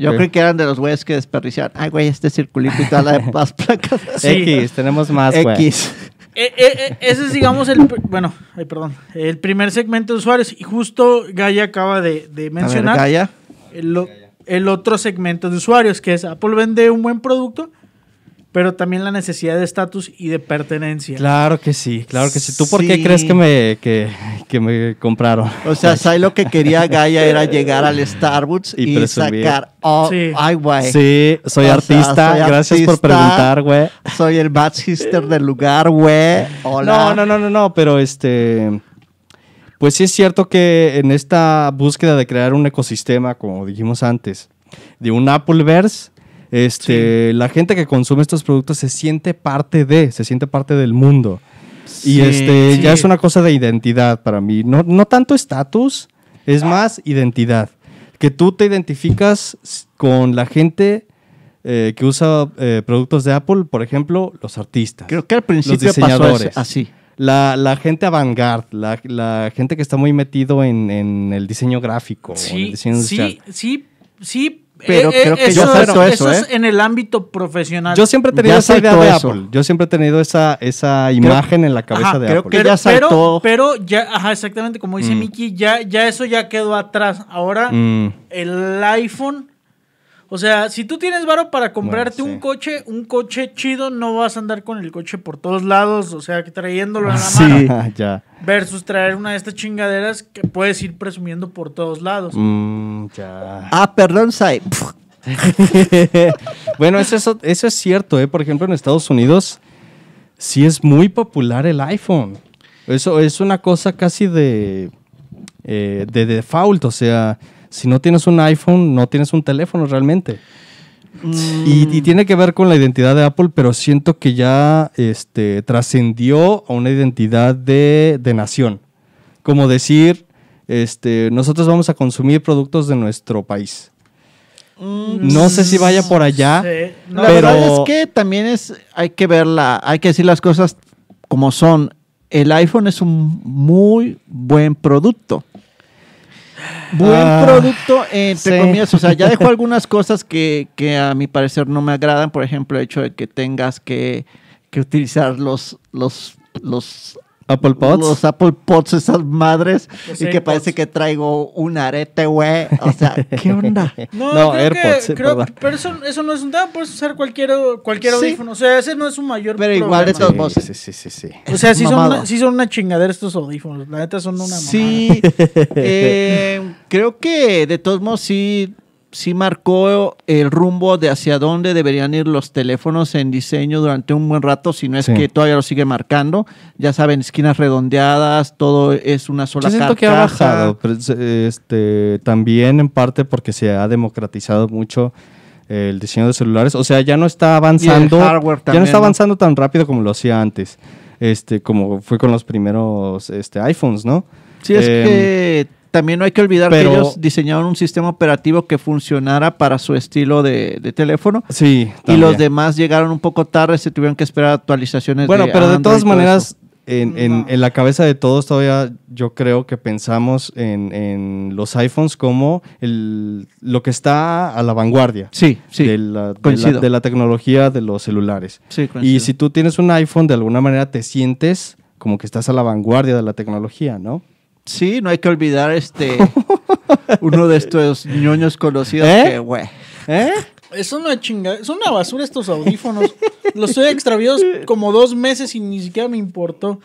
Yo creí que eran de los güeyes que desperdiciaban. Ay, güey, este circulito y todas las [LAUGHS] las placas. Sí. X, tenemos más, güey. X. Eh, eh, eh, ese es, digamos, el, bueno, ay, perdón, el primer segmento de usuarios. Y justo Gaia acaba de, de A ver, mencionar Gaia. el, o- el otro segmento de usuarios, que es Apple vende un buen producto, pero también la necesidad de estatus y de pertenencia. Claro que sí, claro que sí. ¿Tú por qué Sí. crees que me, que, que me compraron? O sea, [LAUGHS] ¿sabes lo que quería Gaia? Era llegar al Starbucks Y y, sacar. Oh, Sí. Ay, güey. Sí, soy O sea, artista. soy Gracias por artista. preguntar, güey. Soy el bad sister del lugar, güey. Hola. No, no, no, no, no, pero este. Pues sí es cierto que en esta búsqueda de crear un ecosistema, como dijimos antes, de un Appleverse, este, la gente que consume estos productos se siente parte de, se siente parte del mundo. y este, sí. ya es una cosa de identidad para mí. No, no tanto estatus, es más identidad. Que tú te identificas con la gente eh, que usa eh, productos de Apple, por ejemplo, los artistas. Creo que al principio pasó diseñadores. así. La, la gente avant-garde, la, la gente que está muy metido en, en el diseño gráfico, en el Sí, diseño sí, sí, sí. Pero eh, creo eh, que eso, es- eso, es ¿eh? en el ámbito profesional. Yo siempre he tenido Ya esa idea de eso. Apple. Yo siempre he tenido esa, esa imagen en la cabeza Ajá, de creo Apple. que pero, ya saltó. Pero, pero ya, ajá, exactamente como dice Mm. Miki, ya, ya eso ya quedó atrás. Ahora Mm, el iPhone, o sea, si tú tienes varo para comprarte Bueno, sí. un coche, un coche chido, no vas a andar con el coche por todos lados, o sea, que trayéndolo en la [LAUGHS] Sí. mano. ya. Versus traer una de estas chingaderas que puedes ir presumiendo por todos lados. Mm, ya. Ah, perdón, Sai. [LAUGHS] bueno, eso, eso, eso es cierto, ¿eh? Por ejemplo, en Estados Unidos sí es muy popular el iPhone. Eso es una cosa casi de, eh, de default. O sea, si no tienes un iPhone, no tienes un teléfono realmente. Y, y tiene que ver con la identidad de Apple, pero siento que ya este, trascendió a una identidad de, de nación. Como decir, este, nosotros vamos a consumir productos de nuestro país. No sé si vaya por allá, Sí. No, la pero- verdad es que también es, hay que verla, hay que decir las cosas como son. El iPhone es un muy buen producto. Buen Ah, producto, entre sí. comillas. O sea, ya dejó [LAUGHS] algunas cosas que, que a mi parecer no me agradan. Por ejemplo, el hecho de que tengas que, que utilizar los, los, los Apple Pods. Los Apple Pods, esas madres. Los y que AirPods. parece que traigo un arete, güey. O sea, ¿qué [LAUGHS] onda? No, No, creo AirPods, que, eh, creo- pero eso, eso no es un tema, puedes usar cualquier, cualquier Sí. audífono. O sea, ese no es un mayor Pero igual de todos modos. Sí, sí, sí, sí. O sea, sí son, una, sí son una chingadera estos audífonos. La neta son una mamada. Sí, [LAUGHS] eh, creo que de todos modos sí, sí marcó el rumbo de hacia dónde deberían ir los teléfonos en diseño durante un buen rato, si no es Sí. que todavía lo sigue marcando. Ya saben, esquinas redondeadas, todo es una sola Yo siento que ha bajado, pero este, también en parte porque se ha democratizado mucho el diseño de celulares. O sea, ya no está avanzando, ya no está ¿no? avanzando tan rápido como lo hacía antes. Este, como fue con los primeros este, iPhones, ¿no? Sí, es Em, que también no hay que olvidar pero- que ellos diseñaron un sistema operativo que funcionara para su estilo de, de teléfono. Sí. Y los demás llegaron un poco tarde, se tuvieron que esperar actualizaciones. Bueno, de pero de todas maneras, en, en- No. en la cabeza de todos todavía yo creo que pensamos en, en los iPhones como el, lo que está a la vanguardia Sí, sí. de, la, de la- coincido. de la tecnología de los celulares. sí, Y si tú tienes un iPhone, de alguna manera te sientes como que estás a la vanguardia de la tecnología, ¿no? Sí, no hay que olvidar este [LAUGHS] uno de estos ñoños conocidos ¿Eh? que, güey. ¿Eh? Es una chingada, es una basura estos audífonos. Los estoy extraviados como dos meses y ni siquiera me importó.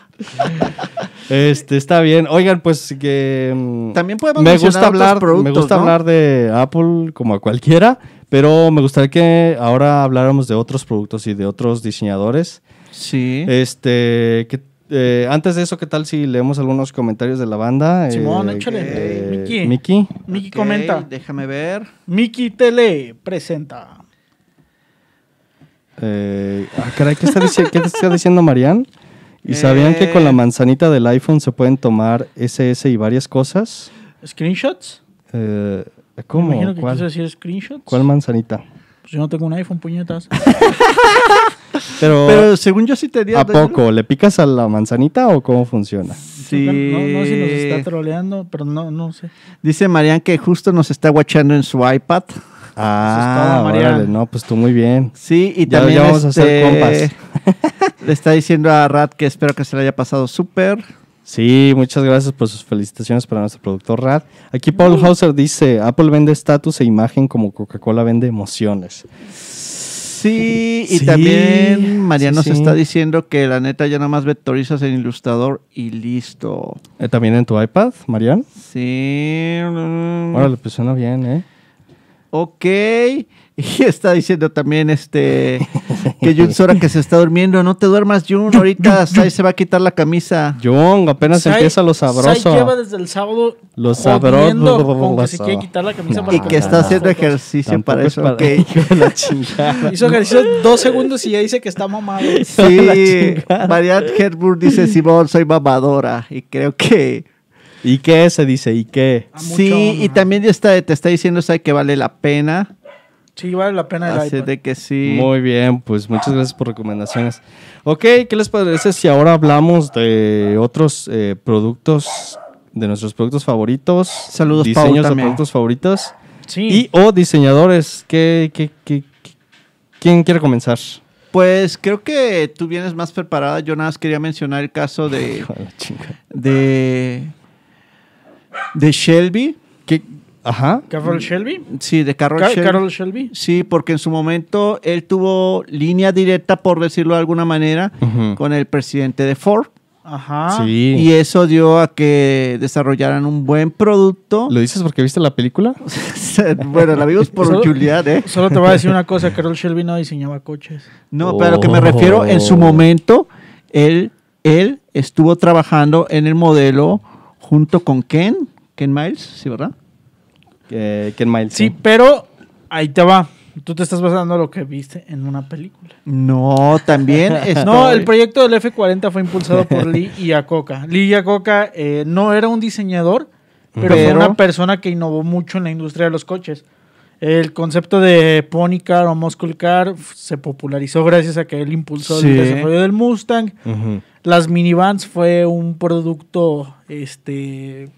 Este, está bien. Oigan, pues que... mm, También podemos me mencionar gusta hablar, me gusta ¿no? hablar de Apple como a cualquiera, pero me gustaría que ahora habláramos de otros productos y de otros diseñadores. Sí. Este, que, eh, antes de eso, ¿qué tal si leemos algunos comentarios de la banda? Simón, Eh, échale. eh, Miki. Miki. Miki comenta. Déjame ver. Miki Tele presenta. Eh, ah, caray, ¿qué está, qué está diciendo Marian? ¿Y sabían que con la Eh. manzanita del iPhone se pueden tomar SS y varias cosas? ¿Screenshots? Eh, Me ¿Cómo? imagino que quiso ¿Cuál, decir screenshots. cuál manzanita? Pues yo no tengo un iPhone, puñetas. [LAUGHS] Pero, Pero según yo sí tenía. ¿a poco? ¿Le picas a la manzanita o cómo funciona? Sí. No, no sé si nos está troleando, pero no, no sé. Dice Marian que justo nos está guachando en su iPad. Ah, todo, órale, no, pues tú muy bien. Sí, y Ya- también ya vamos a ser este, [LAUGHS] le está diciendo a Rat que espero que se le haya pasado súper. Sí, muchas gracias por sus felicitaciones para nuestro productor Rad. Aquí Paul Hauser dice, Apple vende estatus e imagen como Coca-Cola vende emociones. Sí, y Sí, también Mariano sí, se está diciendo que la neta ya nomás vectorizas en Ilustrador y listo. Eh, ¿También en tu iPad, Marian? Sí. Órale, pues suena bien, ¿eh? Ok. [LAUGHS] Y está diciendo también este [LAUGHS] que Jun Sora que se está durmiendo. No te duermas, Jun. Ahorita Sai se va a quitar la camisa. Jung, apenas Sai- empieza lo Sai sabroso. lleva desde el sábado Lo sabroso. que se quiere quitar la camisa No. para Y que está haciendo ejercicio para es eso. para- ok. [LAUGHS] Hijo de la chingada. Hizo ejercicio dos segundos y ya dice que está mamado. [LAUGHS] Sí. Marianne Herburg dice, Simón, soy mamadora. Y creo que... ¿Y qué se dice? ¿Y qué? A mucho Sí, y también ya está, te está diciendo Sai que vale la pena. Sí, vale la pena el Así iPad. de que sí. Muy bien, pues muchas gracias por recomendaciones. Ok, ¿qué les parece si ahora hablamos de otros eh, productos, de nuestros productos favoritos? Saludos, Pau, Diseños de también. productos favoritos. Sí. Y o diseñadores. ¿Qué, qué, qué- qué- quién quiere comenzar? Pues creo que tú vienes más preparada. Yo nada más quería mencionar el caso de, [LAUGHS] de de, de Shelby. Ajá. Carol Shelby. Sí, de Carol Ca- Shelby. Carol Shelby. Sí, porque en su momento él tuvo línea directa, por decirlo de alguna manera, con el presidente de Ford. Ajá. Sí. Y eso dio a que desarrollaran un buen producto. ¿Lo dices porque viste la película? [LAUGHS] bueno, la vimos por Julián, ¿eh? Solo te voy a decir una cosa, Carol Shelby no diseñaba coches. No, pero a lo que me refiero, en su Oh. momento, él, él estuvo trabajando en el modelo junto con Ken, Ken Miles, ¿sí, verdad? Eh, Ken Miles. Sí, pero ahí te va. Tú te estás basando en lo que viste en una película. No, también. [LAUGHS] No, el proyecto del F40 fue impulsado por Lee Iacocca. [LAUGHS] Lee Iacocca eh, no era un diseñador, pero, fue Pero- una persona que innovó mucho en la industria de los coches. El concepto de Pony Car o Muscle Car se popularizó gracias a que él impulsó Sí. el desarrollo del Mustang. Las minivans fue un producto este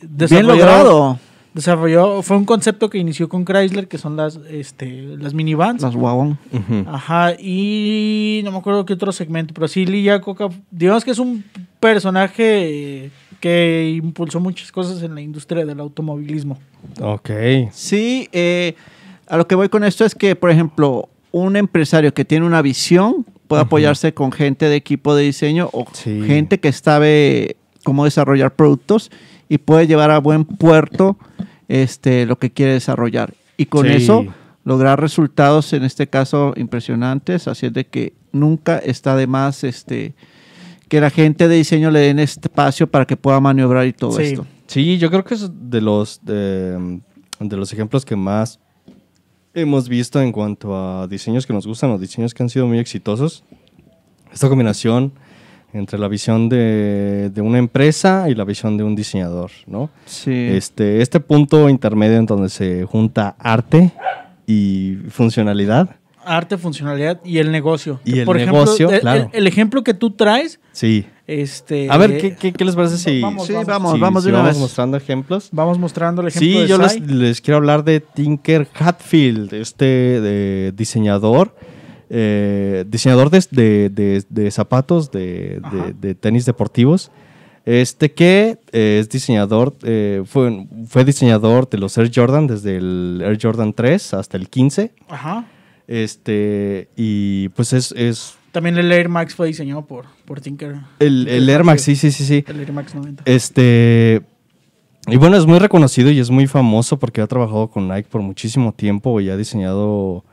Bien desarrollado- logrado. Desarrolló, fue un concepto que inició con Chrysler, que son las, este, las minivans. Las wagon. Ajá, y no me acuerdo qué otro segmento, pero sí, Lee Iacocca, digamos que es un personaje que impulsó muchas cosas en la industria del automovilismo. Ok. Sí, eh, a lo que voy con esto es que, por ejemplo, un empresario que tiene una visión puede apoyarse con gente de equipo de diseño o Sí. gente que sabe cómo desarrollar productos y puede llevar a buen puerto este, lo que quiere desarrollar. Y con Sí. eso lograr resultados, en este caso, impresionantes. Así es de que nunca está de más este, que la gente de diseño le den espacio para que pueda maniobrar y todo Sí. esto. Sí, yo creo que es de los, de, de los ejemplos que más hemos visto en cuanto a diseños que nos gustan o diseños que han sido muy exitosos. Esta combinación entre la visión de, de una empresa y la visión de un diseñador, ¿no? Sí. Este, este punto intermedio en donde se junta arte y funcionalidad. Arte, funcionalidad y el negocio. Y Que, el por ejemplo, negocio, el- el- claro. El, ejemplo que tú traes, Sí. este... A ver, ¿qué, qué, qué les parece si, Vamos, Sí, vamos. vamos, si- vamos si vamos mostrando ejemplos? Vamos mostrando el ejemplo Sí, de yo les, les quiero hablar de Tinker Hatfield, este de diseñador, eh, diseñador de, de- de- de zapatos, de, tenis deportivos. Este que eh, es diseñador, eh, fue, fue diseñador de los Air Jordan desde el Air Jordan 3 hasta el 15. Ajá. Este, y pues es, es También el Air Max fue diseñado por, por Tinker. el, el Air Max, sí, sí, sí, sí. El Air Max 90. Este. Y bueno, es muy reconocido y es muy famoso porque ha trabajado con Nike por muchísimo tiempo y ha diseñado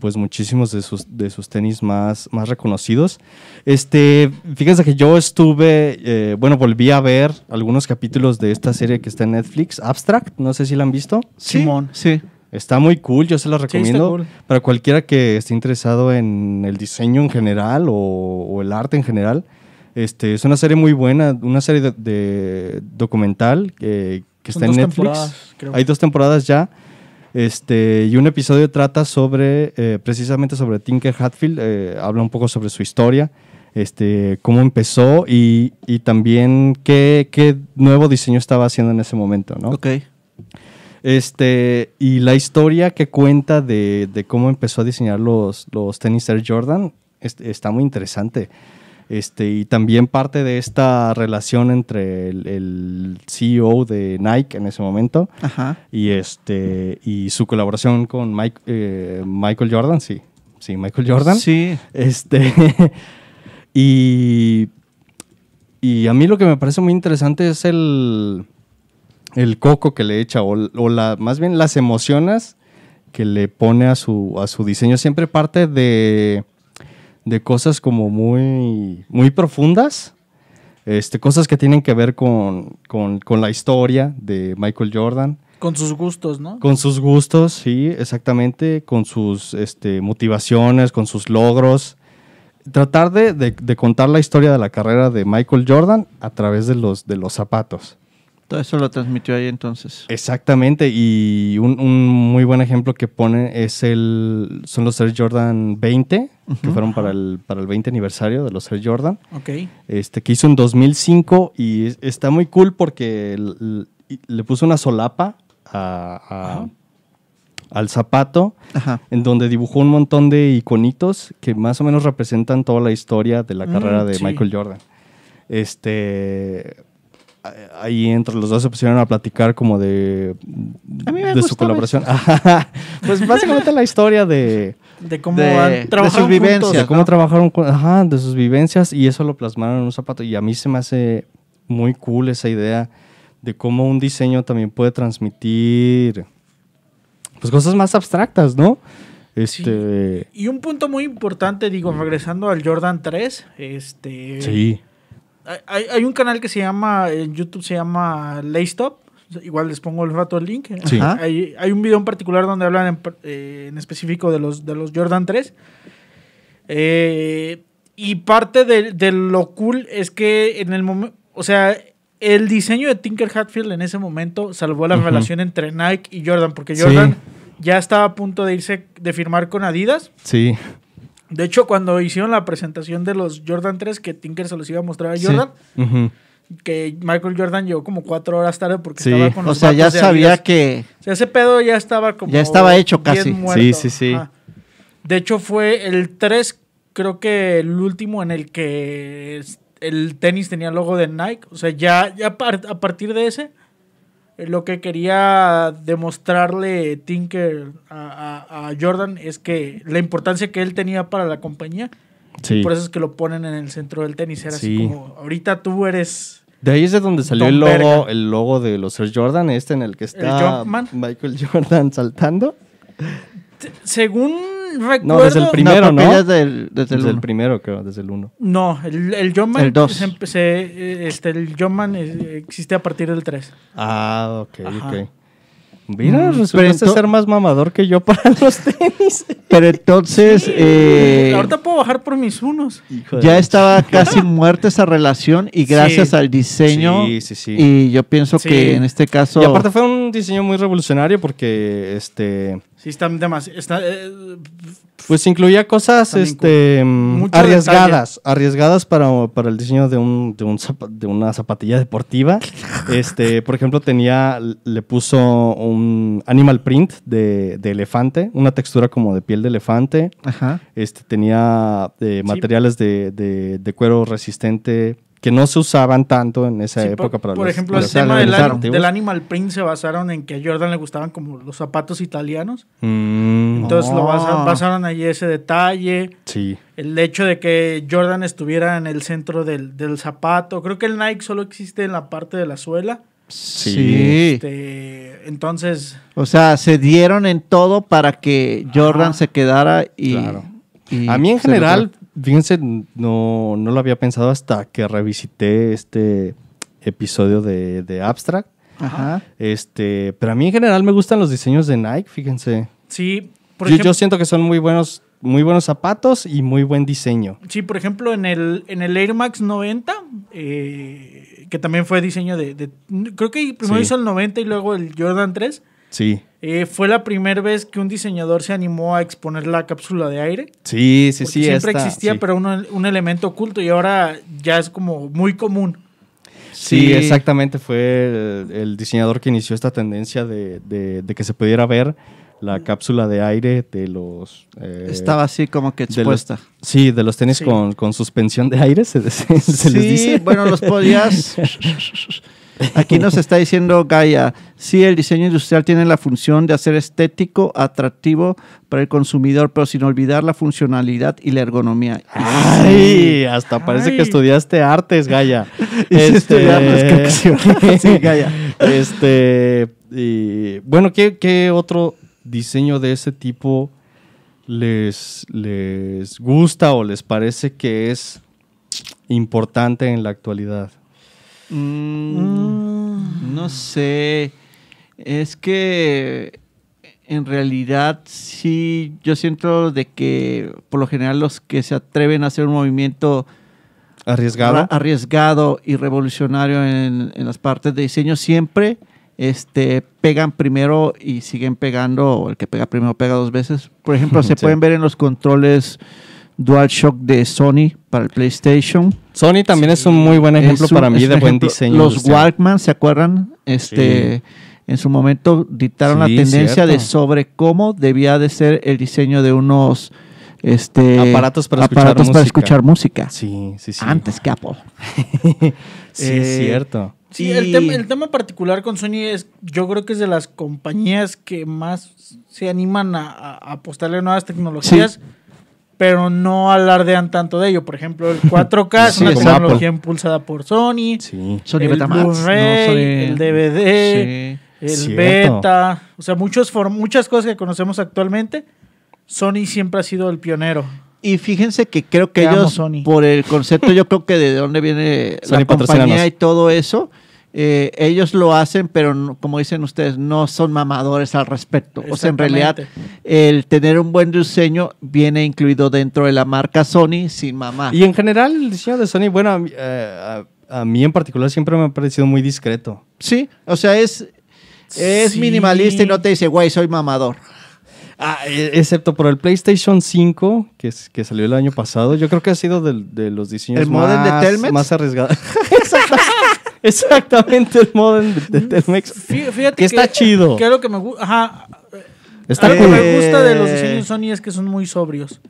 pues muchísimos de sus, de sus tenis más, más reconocidos. Este, fíjense que yo estuve, eh, bueno, volví a ver algunos capítulos de esta serie que está en Netflix, Abstract, no sé si la han visto. Sí, Simón. Sí. Está muy cool, yo se la recomiendo cool. para cualquiera que esté interesado en el diseño en general o, o el arte en general. Este, es una serie muy buena, una serie de, de documental que, que está en Netflix. Hay dos temporadas ya. Este, y un episodio trata sobre, eh, precisamente sobre Tinker Hatfield, eh, habla un poco sobre su historia, este, cómo empezó y, y también qué, qué nuevo diseño estaba haciendo en ese momento, ¿no? Ok. Este, y la historia que cuenta de, de cómo empezó a diseñar los, los tenis Air Jordan este, está muy interesante. Este, y también parte de esta relación entre el, el CEO de Nike en ese momento Ajá. y, este, y su colaboración con Mike- eh, Michael Jordan, sí. Sí, Michael Jordan. Sí. Este, [LAUGHS] y, y a mí lo que me parece muy interesante es el, el coco que le echa, o, o la, más bien las emociones que le pone a su, a su diseño. Siempre parte de, de cosas como muy, muy profundas, este, cosas que tienen que ver con, con- con la historia de Michael Jordan. Con sus gustos, ¿no? Con sus gustos, sí, exactamente, con sus este, motivaciones, con sus logros. Tratar de, de- de contar la historia de la carrera de Michael Jordan a través de los, de los zapatos. Todo eso lo transmitió ahí entonces. Exactamente, y un, un muy buen ejemplo que pone es el, son los Air Jordan 20, que fueron para el, para el 20 aniversario de los Air Jordan, Ok. este, que hizo en 2005 y es- está muy cool porque le puso una solapa a- al zapato Ajá. en donde dibujó un montón de iconitos que más o menos representan toda la historia de la Mm, carrera de sí. Michael Jordan. Este ahí entre los dos se pusieron a platicar como de, su colaboración. [LAUGHS] pues básicamente la historia de, De cómo De- de sus vivencias, juntos. de cómo trabajaron con- ajá, de sus vivencias y eso lo plasmaron en un zapato y a mí se me hace muy cool esa idea de cómo un diseño también puede transmitir pues cosas más abstractas, ¿no? Este Y un punto muy importante, digo, regresando al Jordan 3, este... sí. Hay, hay un canal que se llama, en YouTube se llama Laystop, Igual les pongo el rato el link. Sí. Hay, hay un video en particular donde hablan en, eh, en específico de los, de los Jordan 3. Eh, y parte de, de lo cool es que en el momento, o sea, el diseño de Tinker Hatfield en ese momento salvó la relación entre Nike y Jordan, porque Sí. Jordan ya estaba a punto de irse, de firmar con Adidas. Sí. De hecho, cuando hicieron la presentación de los Jordan 3, que Tinker se los iba a mostrar a Jordan, que Michael Jordan llegó como cuatro horas tarde porque Sí. estaba con O los sea, ya sabía Adidas. que... O sea, ese pedo ya estaba como. Ya estaba hecho casi. muerto. Sí, sí, sí. Ajá. De hecho, fue el 3, creo que el último en el que el tenis tenía logo de Nike. O sea, ya, ya a partir de ese, lo que quería demostrarle Tinker a, a- a Jordan es que la importancia que él tenía para la compañía. Sí. Por eso es que lo ponen en el centro del tenis. Era Sí. así como, ahorita tú eres. De ahí es de donde salió el logo, el logo de los Air Jordan, este en el que está. Michael [LAUGHS] Jordan saltando. Según recuerdo. No, desde el primero, que ¿no? Desde el, desde el Desde el uno. primero, creo, desde el uno. No, el, el Jumpman. El dos. se empe- se, eh, este, el Jumpman eh, existe a partir del 3. Ah, ok, Ajá. ok. Mira, Mm, resultaste ento- ser más mamador que yo [LAUGHS] para los tenis. Pero entonces eh, Ahorita puedo bajar por mis unos. Hijo ya estaba casi muerta esa relación y gracias Sí. al diseño Sí, sí, sí. y yo pienso Sí. que en este caso Y aparte fue un diseño muy revolucionario porque este Sí, están demasiado. Está, eh, pues incluía cosas este mm, arriesgadas, arriesgadas para, para el diseño de un, de un de una zapatilla deportiva. [LAUGHS] Este, por ejemplo, tenía le puso un animal print de, de elefante, una textura como de piel de elefante. Ajá. Este tenía eh, Sí. materiales de, de- de cuero resistente que no se usaban tanto en esa sí, época por, para por los- ejemplo, para el tema del, del Animal Print se basaron en que a Jordan le gustaban como los zapatos italianos. Mm, Entonces lo basa- Oh. basaron ahí ese detalle. sí. El hecho de que Jordan estuviera en el centro del, del zapato. Creo que el Nike solo existe en la parte de la suela. Sí. Sí. Este, entonces, O sea, se dieron en todo para que Jordan se quedara y... Claro. y A mí en general. Fíjense, no, no lo había pensado hasta que revisité este episodio de, de Abstract. Ajá. Este, pero a mí en general me gustan los diseños de Nike, fíjense. sí, por Yo, yo ejemplo, siento que son muy buenos, muy buenos zapatos y muy buen diseño. sí, por ejemplo, en el, en el Air Max 90, eh, que también fue diseño de, de- Creo que primero Sí. hizo el 90 y luego el Jordan 3. Sí. eh, fue la primera vez que un diseñador se animó a exponer la cápsula de aire. Sí, sí, sí. siempre esta- existía, sí. pero uno- un elemento oculto y ahora ya es como muy común. Sí, Sí. exactamente. Fue el, el diseñador que inició esta tendencia de, de- de que se pudiera ver la cápsula de aire de los... eh, Estaba así como que de los- expuesta. sí, de los tenis Sí. con, con suspensión de aire, se, se- [LAUGHS] se les sí, dice. bueno, los podías... [LAUGHS] Aquí nos [LAUGHS] está diciendo Gaia, sí, el diseño industrial tiene la función de hacer estético, atractivo para el consumidor, pero sin olvidar la funcionalidad y la ergonomía. Ay, hasta parece Ay. que estudiaste artes, [LAUGHS] que sí. [LAUGHS] Sí, Gaia. Este, y, bueno, ¿qué, qué otro diseño de ese tipo les, les gusta o les parece que es importante en la actualidad? Mm, No sé. Es que en realidad sí, yo siento de que por lo general los que se atreven a hacer un movimiento ¿Arriesgado? arriesgado y revolucionario en, en las partes de diseño siempre este, pegan primero y siguen pegando, o el que pega primero pega dos veces. Por ejemplo, [LAUGHS] se Sí. pueden ver en los controles DualShock de Sony para el PlayStation. Sony también es un muy buen ejemplo un- para mí de buen diseño. Los industrial. Walkman, ¿se acuerdan? Este, En su momento dictaron Sí, la tendencia de sobre cómo debía de ser el diseño de unos este, Aparatos para escuchar aparatos para música. escuchar música. Sí, sí, sí. Antes que Apple. [LAUGHS] Sí, Eh, es cierto. Sí, Y- el, tema, el tema particular con Sony es, yo creo que es de las compañías que más se animan a, a- a apostarle a nuevas tecnologías, pero no alardean tanto de ello. Por ejemplo, el 4K [LAUGHS] es Sí, una como tecnología impulsada por Sony, Sí. Sony el Betamax. ¿no? El DVD, el Cierto. beta, o sea, muchos for- muchas cosas que conocemos actualmente. Sony siempre ha sido el pionero. Y fíjense que creo que Te ellos, Sony. por el concepto, yo creo que de dónde viene [LAUGHS] Sony, la compañía y todo eso, eh, ellos lo hacen, pero no- como dicen ustedes, no son mamadores al respecto. O sea, en realidad, el tener un buen diseño viene incluido dentro de la marca Sony sin mamá. Y en general, el diseño de Sony, bueno, a, mí- eh, a- a mí en particular siempre me ha parecido muy discreto. Sí, o sea, es, es Sí. minimalista y no te dice, güey, soy mamador. Ah, e- excepto por el PlayStation 5, que, es- que salió el año pasado. Yo creo que ha sido del- de, los diseños ¿El modem de más, Telmex? más arriesgados. [LAUGHS] Exactamente, el modem de, de Telmex. Fí- Fíjate Que está chido. Que lo que me gusta. Ajá. Está Algo cool. que me gusta de los diseños Sony es que son muy sobrios.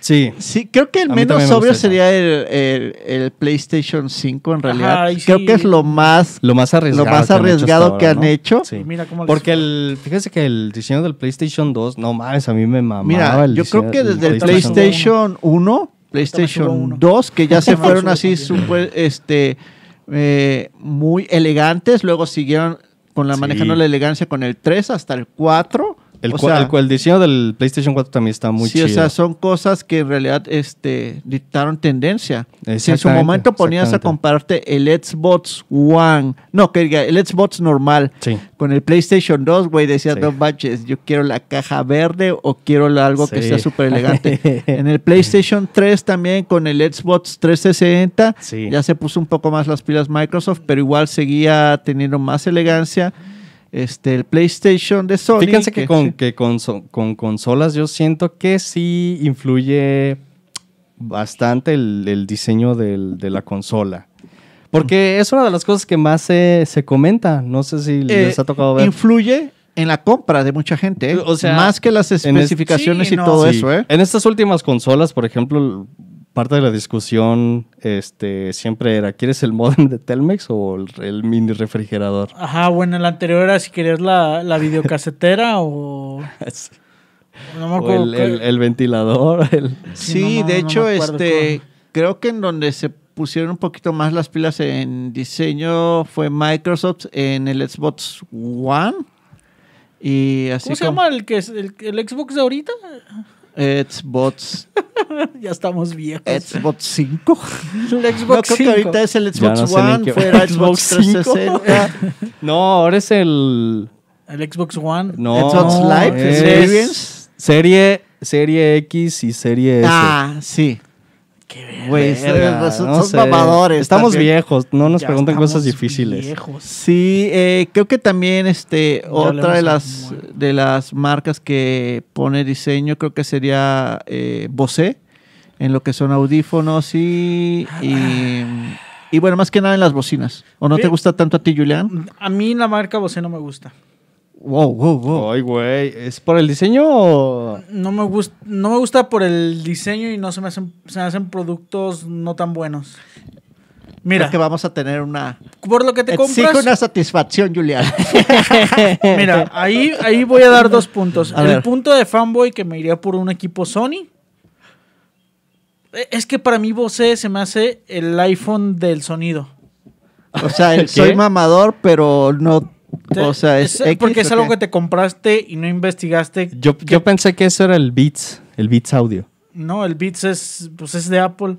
Sí, Sí, creo que el A menos me sobrio sería el, el- el PlayStation 5 en realidad. Ajá, creo que es lo más... lo más arriesgado. más que han hecho arriesgado que ahora, han hecho. Sí. Mira cómo Porque el, fíjese que el diseño del PlayStation 2, no mames, a mí me mamaba Mira, el yo creo que desde el PlayStation PlayStation 1, subo PlayStation uno. 2, que ya se [LAUGHS] fueron así super, este, eh, muy elegantes, luego siguieron con la Sí. manejando la elegancia con el 3 hasta el 4. El, o sea, el el diseño del PlayStation 4 también está muy sí, chido. o sea, son cosas que en realidad este, dictaron tendencia. Si en su momento ponías a compararte el Xbox One, no, que diga, el Xbox normal Sí. con el PlayStation 2, güey, decías, Sí. no manches, yo quiero la caja verde o quiero algo que Sí. sea súper elegante. [LAUGHS] en el PlayStation 3 también con el Xbox 360 Sí. ya se puso un poco más las pilas Microsoft, pero igual seguía teniendo más elegancia. Este, el PlayStation de Sony. Fíjense que, con, sí. que con, con consolas yo siento que sí influye bastante el, el diseño del- de la consola. Porque es una de las cosas que más se, se comenta. No sé si les Eh, ha tocado ver. Influye en la compra de mucha gente, ¿eh? O sea, más que las es- especificaciones Sí, y no. todo Sí. eso, ¿eh? En estas últimas consolas, por ejemplo, parte de la discusión este, siempre era, ¿quieres el modem de Telmex o el, el mini refrigerador? Ajá, bueno, el anterior era si querías la, la videocasetera o. [LAUGHS] No me O acuerdo. el, qué- el- el ventilador. [LAUGHS] el- Sí, Sí, no, no, de no hecho, este, creo que en donde se pusieron un poquito más las pilas en diseño fue Microsoft en el Xbox One. Y así ¿Cómo se como- llama el, que es, el, el Xbox de ahorita? Xbox, [LAUGHS] ya estamos viejos. Xbox 5. [LAUGHS] El No, Xbox creo que 5. ahorita es el no Xbox ni One, qué- fuera [LAUGHS] Xbox Xbox 5. 360. No, ahora es el... El Xbox One. No, Xbox Live es Experience. Serie, serie X y serie S. Ah, sí. Qué. Güey, Verga, son, no son sé. mamadores. Estamos también. viejos, no nos Ya pregunten cosas estamos difíciles. viejos. Sí, eh, creo que también este otra de las de las marcas que pone diseño creo que sería eh, Bose en lo que son audífonos y, y y bueno más que nada en las bocinas. ¿O no te gusta tanto a ti, Julián? A mí la marca Bose no me gusta. Wow, wow, wow. Ay, güey, ¿es por el diseño o...? No me gusta, no me gusta por el diseño y no se me hacen, se me hacen productos no tan buenos. Mira, que vamos a tener una por lo que te Exijo compras. una satisfacción, Julián. [LAUGHS] Mira, ahí, ahí voy a dar dos puntos. A el ver. punto de fanboy que me iría por un equipo Sony. Eh, Es que para mí Bose se me hace el iPhone del sonido. O sea, [LAUGHS] soy mamador, pero no o sea, es, X, porque es ¿o algo que te compraste y no investigaste. Yo, que- yo pensé que eso era el Beats, el Beats Audio. No, el Beats es, pues es de Apple.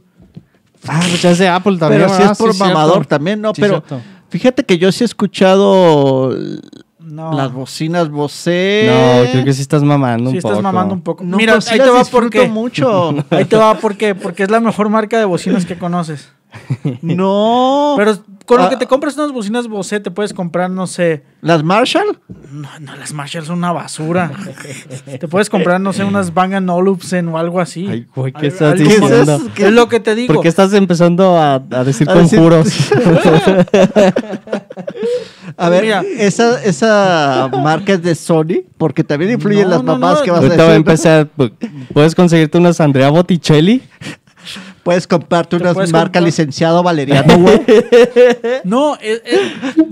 Ah, pues ya es de Apple también. Pero si es por Sí, cierto. mamador también, no, Sí, pero cierto. fíjate que yo sí he escuchado No. las bocinas Bose. No, creo que sí estás mamando Sí un estás poco. mamando un poco. No, Mira, sí ahí te va porque mucho. [LAUGHS] Ahí te va porque porque es la mejor marca de bocinas que conoces. [LAUGHS] no. Pero con lo Ah. que te compras unas bocinas Bose te puedes comprar, no sé, ¿Las Marshall? no, no las Marshall son una basura. [LAUGHS] te puedes comprar, no sé, unas Bang Olufsen o algo así. Ay, güey, ¿qué estás diciendo? más. Es lo que te digo. ¿Por qué estás empezando a, a decir A decir- conjuros? [LAUGHS] A ver, Mira. esa, esa marca es de Sony, porque también influyen No, las no, mamás no. que vas a Ahorita voy a decir. empezar. pu- ¿Puedes conseguirte unas Andrea Botticelli? Puedes comprarte puedes marca comprar- licenciado Valeriano, [LAUGHS] güey. No, es- es-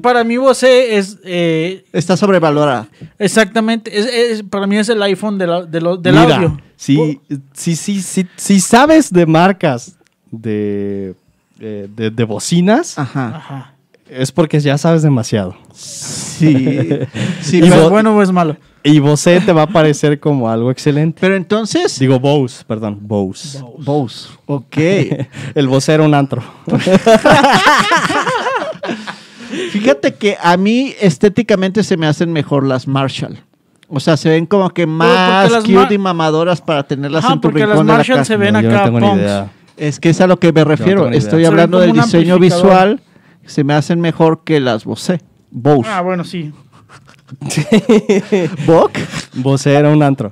para mí Bose es eh, Está sobrevalorada. exactamente, es, es- para mí es el iPhone de la- de lo- del Mira, audio. Si, si, si, si, si sabes de marcas de, de, de- de bocinas, Ajá. Ajá. Es porque ya sabes demasiado. Sí. [LAUGHS] sí Y ¿Es bueno o es malo? Y Bose te va a parecer como algo excelente. pero entonces. Digo Bose, perdón, Bose. Bose. Ok. [LAUGHS] El Bose era un antro. [LAUGHS] Fíjate que a mí estéticamente se me hacen mejor las Marshall. O sea, se ven como que más las cute Mar- y mamadoras para tenerlas Ajá, en tu porque las de la Marshall casa. se ven No, yo no acá. Es que es a lo que me refiero. Estoy hablando del diseño visual. Se me hacen mejor que las Bose. Bose. Ah, bueno, sí. [LAUGHS] ¿Bok? Bose era un antro.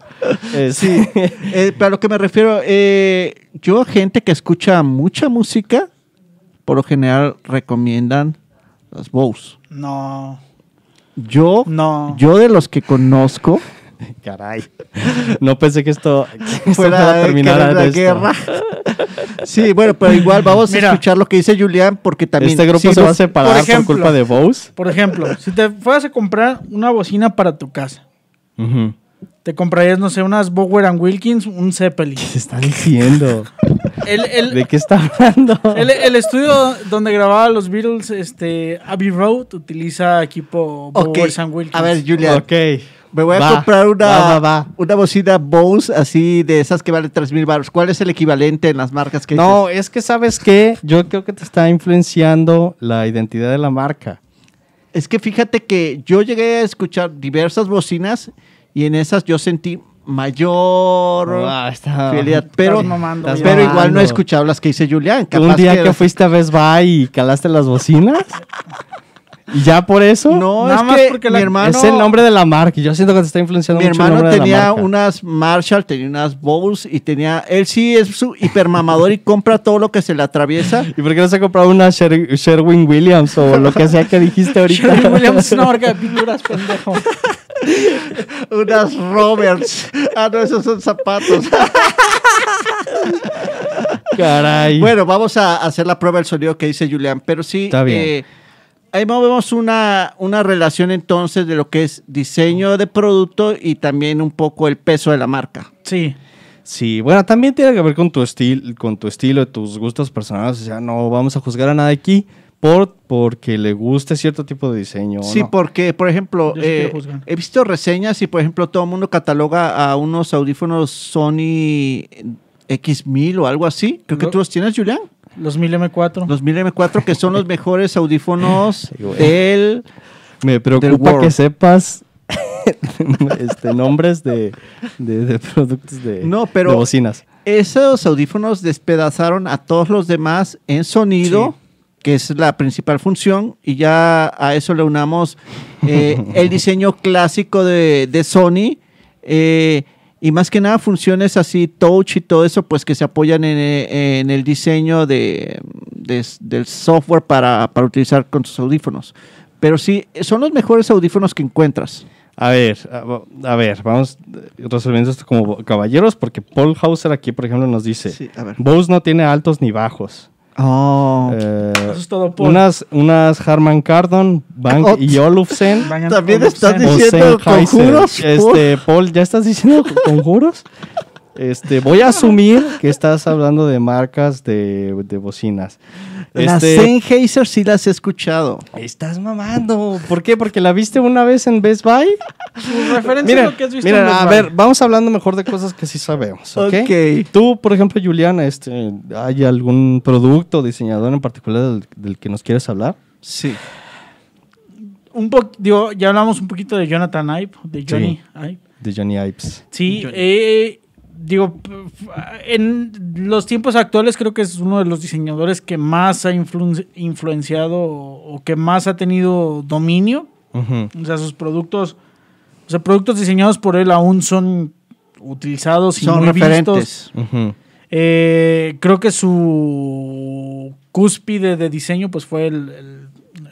Eh, Sí. Eh, pero a lo que me refiero, eh, yo, gente que escucha mucha música, por lo general recomiendan las Bose. No. Yo, No. yo de los que conozco, [LAUGHS] Caray. No pensé que esto, [LAUGHS] que esto fuera a terminar de la esto. guerra. [LAUGHS] Sí, bueno, pero igual vamos Mira. a escuchar lo que dice Julián porque también... Este grupo se va a separar por, ejemplo. culpa de Bose. Por ejemplo, si te fueras a comprar una bocina para tu casa, te comprarías, no sé, unas Bower and Wilkins, un Zeppelin. ¿Qué se está diciendo? El, el- ¿De qué está hablando? el- el estudio donde grababa los Beatles, este, Abbey Road, utiliza equipo Ok, Bowers and Wilkins. a ver, Julián. ok. Me voy a Va, comprar una, va, va, una bocina Bose así de esas que valen 3 mil baros. ¿Cuál es el equivalente en las marcas que No, es que sabes qué, yo creo que te está influenciando la identidad de la marca. Es que fíjate que yo llegué a escuchar diversas bocinas y en esas yo sentí mayor Ah, está- fidelidad, pero, mamando, pero igual no he escuchado las que dice Julián. Un día que, fuiste a Best Buy y calaste las bocinas. [LAUGHS] ¿Y ya por eso? No, Nada es más que porque mi la- hermano, es el nombre de la marca. y Yo siento que te está influenciando mi mucho el hermano nombre de la tenía marca. unas Marshall, tenía unas Bose y tenía, él sí es su hipermamador y compra todo lo que se le atraviesa. [LAUGHS] ¿Y por qué no se ha comprado una Sher- Sherwin Williams o lo que sea que dijiste ahorita? Sherwin Williams es una marca de [LAUGHS] pinturas, pendejo. unas Roberts. Ah, no, esos son zapatos. Caray. Bueno, vamos a hacer la prueba del sonido que dice Julián, pero sí, Está bien. eh, ahí vemos una, una relación entonces de lo que es diseño de producto y también un poco el peso de la marca. Sí. Sí, bueno, también tiene que ver con tu estilo, con tu estilo, tus gustos personales. O sea, no vamos a juzgar a nadie aquí por porque le guste cierto tipo de diseño. ¿o Sí, no. porque, por ejemplo, sí eh, he visto reseñas y, por ejemplo, todo el mundo cataloga a unos audífonos Sony X1000 o algo así. Creo que tú los tienes, Julián. Los 1000 M4. Los 1000 M4, que son los mejores audífonos [LAUGHS] Sí, del... Me preocupa World. que sepas [LAUGHS] este, nombres de, de- de productos de, No, pero- de bocinas. Esos audífonos despedazaron a todos los demás en sonido, que es la principal función, y ya a eso le unamos eh, el [LAUGHS] diseño clásico de, de Sony, eh, y más que nada funciones así, touch y todo eso, pues que se apoyan en, en el diseño de, de- del software para, para utilizar con tus audífonos. Pero sí, son los mejores audífonos que encuentras. A ver, a, a ver, vamos resolviendo esto como caballeros, porque Paul Hauser aquí, por ejemplo, nos dice, Sí. Bose no tiene altos ni bajos. Oh. Eh, Eso es todo, Paul. unas, unas Harman Kardon, Bank Ot- y Olufsen. [LAUGHS] También estás diciendo- conjuros, Este, Paul, ¿ya estás diciendo [LAUGHS] conjuros? Este, voy a asumir que estás hablando de marcas de, de bocinas. Las Este, Sennheiser sí las he escuchado. Estás mamando. ¿Por qué? Porque la viste una vez en Best Buy. Tu referencia Miren, es lo que has visto miren, en Best a Buy. ver, vamos hablando mejor de cosas que sí sabemos, ¿ok? Ok. Tú, por ejemplo, Juliana, este, ¿hay algún producto o diseñador en particular del, del que nos quieres hablar? Sí. Un po- digo, ya hablamos un poquito de Jonathan Ive, de Johnny Ive. De Johnny Ives. Sí, Johnny. eh, digo, en los tiempos actuales creo que es uno de los diseñadores que más ha influ- influenciado o, o que más ha tenido dominio. O sea, sus productos, o sea, productos diseñados por él aún son utilizados y Son muy referentes. vistos. Eh, creo que su cúspide de diseño pues fue el, el-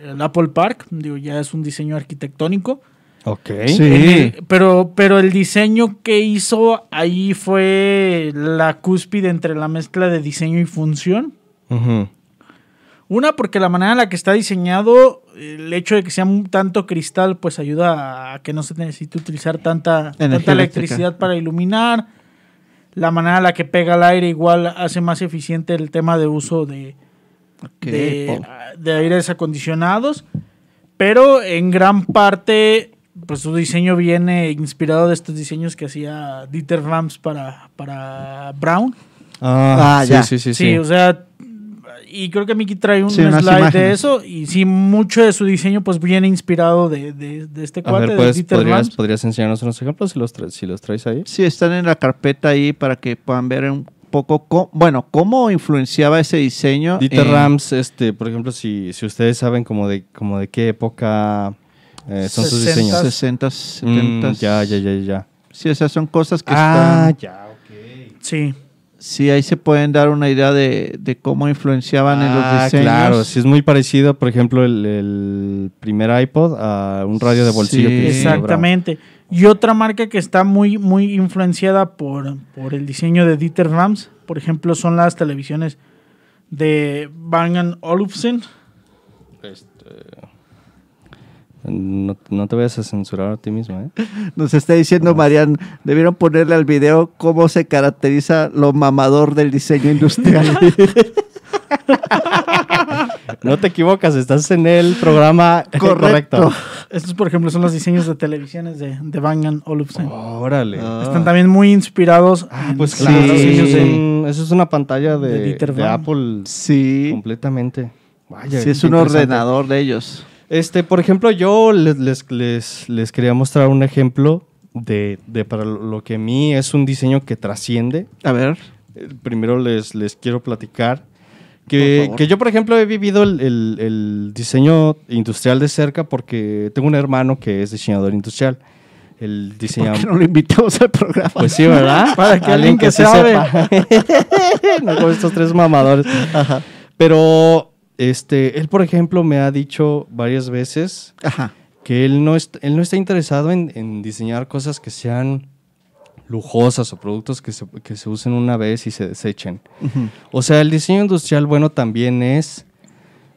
el Apple Park. Digo, ya es un diseño arquitectónico. Ok. Sí. Eh, pero, pero el diseño que hizo ahí fue la cúspide entre la mezcla de diseño y función. Una, porque la manera en la que está diseñado, el hecho de que sea un tanto cristal, pues ayuda a que no se necesite utilizar tanta, tanta electricidad para iluminar. La manera en la que pega el aire igual hace más eficiente el tema de uso de, Ok, de, de aires acondicionados, pero en gran parte, pues su diseño viene inspirado de estos diseños que hacía Dieter Rams para, para Brown. Ah, Ah, sí, ya. sí, sí, Sí, sí. o sea, y creo que Mickey trae un Sí, slide de eso. Y sí, mucho de su diseño pues viene inspirado de, de- de este A cuate, ver, de pues, Dieter ¿podrías, Rams. ¿podrías enseñarnos unos ejemplos si los, si los traes ahí? Sí, están en la carpeta ahí para que puedan ver un poco, cómo- bueno, cómo influenciaba ese diseño. Dieter en- Rams, este, por ejemplo, si, si ustedes saben como de, como de qué época eh, son sus 60s. diseños. 60, 70. Mm, ya, ya, ya, ya. Sí, esas son cosas que Ah, están. ya, ok. Sí. Sí, ahí se pueden dar una idea de, de cómo influenciaban en los Ah, diseños. claro, sí es muy parecido, por ejemplo, el, el primer iPod a un radio de bolsillo. Sí. que. Exactamente. Y otra marca que está muy, muy influenciada por, por el diseño de Dieter Rams, por ejemplo, son las televisiones de Bang Olufsen. No, no te vayas a censurar a ti mismo, ¿eh? [LAUGHS] Nos está diciendo Marian, debieron ponerle al video cómo se caracteriza lo mamador del diseño industrial. [LAUGHS] No te equivocas, estás en el programa Correcto. correcto. Estos, por ejemplo, son los diseños de televisiones de, de Bang Olufsen. Órale. Ah. Están también muy inspirados Ah, en pues claro, Sí. diseños eso, es una pantalla de de. Apple sí, completamente. Vaya, sí es un ordenador de ellos. Este, por ejemplo, yo les, les, les, les quería mostrar un ejemplo de, de para lo que a mí es un diseño que trasciende. A ver. Eh, Primero les, les quiero platicar Por que, que yo, por ejemplo, he vivido el, el- el diseño industrial de cerca porque tengo un hermano que es diseñador industrial. El ¿Por diseña... qué no lo invitamos al programa? Pues sí, ¿verdad? [LAUGHS] Para que alguien que sí sabe. sepa. [LAUGHS] no como estos tres mamadores. Pero, este, él, por ejemplo, me ha dicho varias veces Ajá. que él no, est- él no está interesado en, en diseñar cosas que sean lujosas o productos que se, que se usen una vez y se desechen. O sea, el diseño industrial bueno también es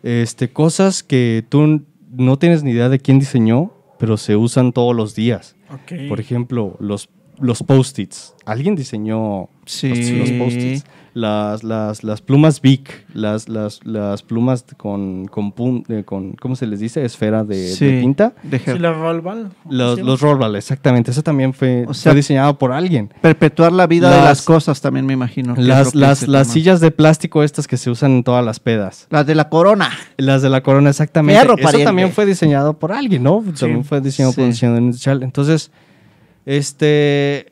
este, cosas que tú no tienes ni idea de quién diseñó, pero se usan todos los días. Ok. Por ejemplo, los, los post-its. Alguien diseñó Sí. los, los post-its. Las, las, las plumas Bic, las, las, las plumas con, con, pun- eh, con, ¿cómo se les dice? Esfera de, de Sí. tinta. De Sí, la Rollball. Los, ¿sí? los rollball, exactamente. Eso también fue, O sea, fue diseñado por alguien. Perpetuar la vida de Las- cosas también me imagino. Las, las, las sillas de plástico estas que se usan en todas las pedas. Las de la corona. Las de la corona, exactamente. Fierro, Eso pariente. también fue diseñado por alguien, ¿no? También fue diseñado por un diseñador industrial. Entonces, este,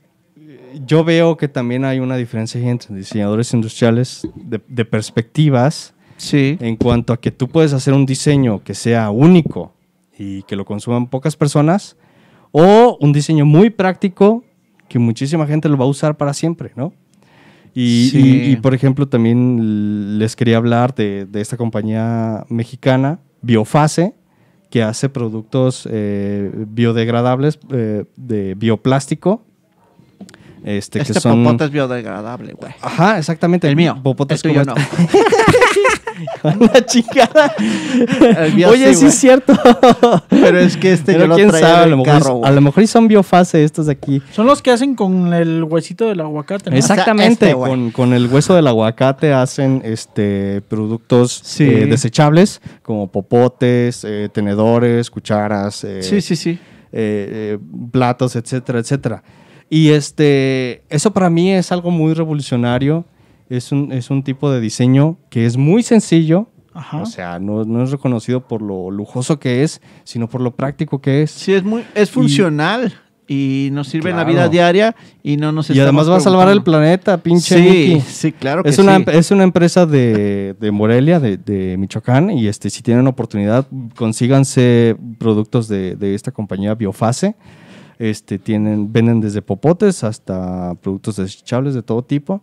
yo veo que también hay una diferencia entre diseñadores industriales de, de perspectivas Sí. en cuanto a que tú puedes hacer un diseño que sea único y que lo consuman pocas personas, o un diseño muy práctico que muchísima gente lo va a usar para siempre, ¿no? Y, Sí. y- y, por ejemplo, también les quería hablar de, de esta compañía mexicana, Biofase, que hace productos eh, biodegradables eh, de bioplástico. Este, Este que son... popote es biodegradable, güey. Ajá, exactamente. El mío. Popotes el tuyo como no. [LAUGHS] Una chingada. El mío Oye, sí, es cierto. Pero es que este Pero yo lo quién traía sabe, a en lo, el mejor, carro, a lo mejor son biofase estos de aquí. Son los que hacen con el huesito del aguacate, Exactamente, este, con, con el hueso del aguacate hacen este productos Sí. eh, desechables como popotes, eh, tenedores, cucharas, eh, Sí, sí, sí. eh, eh, platos, etcétera, etcétera. Y este, eso para mí es algo muy revolucionario. Es un, es un tipo de diseño que es muy sencillo. Ajá. O sea, no, no es reconocido por lo lujoso que es, sino por lo práctico que es. Sí, es muy, es funcional y, nos sirve en la vida diaria y no nos y además va a salvar el planeta, pinche Sí, Mickey. sí, claro que Es una, sí. es una empresa de, de Morelia, de, de Michoacán, y este, si tienen oportunidad, consíganse productos de, de esta compañía Biofase. Este, tienen, venden desde popotes hasta productos desechables de todo tipo.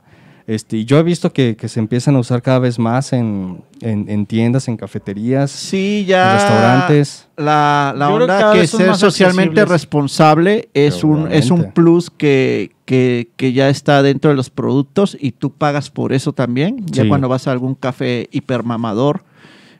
Este, y yo he visto que, que se empiezan a usar cada vez más en, en- en tiendas, en cafeterías, Sí, en ya. restaurantes. La, la que onda que son ser socialmente responsable es un, es un plus que, que, que ya está dentro de los productos y tú pagas por eso también. Ya Sí. cuando vas a algún café hipermamador,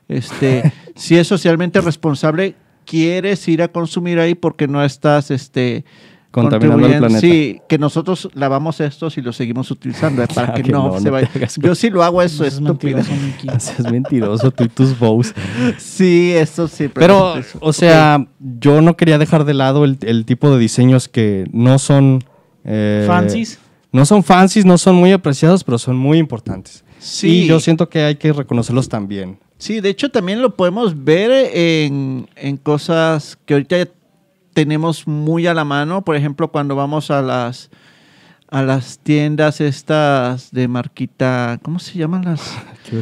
este, [LAUGHS] si es socialmente responsable, quieres ir a consumir ahí porque no estás este, Contaminando el planeta. Sí, que nosotros lavamos estos y los seguimos utilizando eh, [LAUGHS] para Ah, que, que no, no, se no vaya. Yo sí lo hago eso, Es estúpido. mentiroso. Seas [LAUGHS] mentiroso tú y tus bows. [LAUGHS] Sí, eso sí. Pero, eso. o sea, yo no quería dejar de lado el, el tipo de diseños que no son... eh, Fancies. No son fancies, no son muy apreciados, pero son muy importantes. Sí. Y yo siento que hay que reconocerlos también. Sí, de hecho también lo podemos ver en, en cosas que ahorita tenemos muy a la mano. Por ejemplo, cuando vamos a las a las tiendas estas de marquita, ¿cómo se llaman las? [LAUGHS]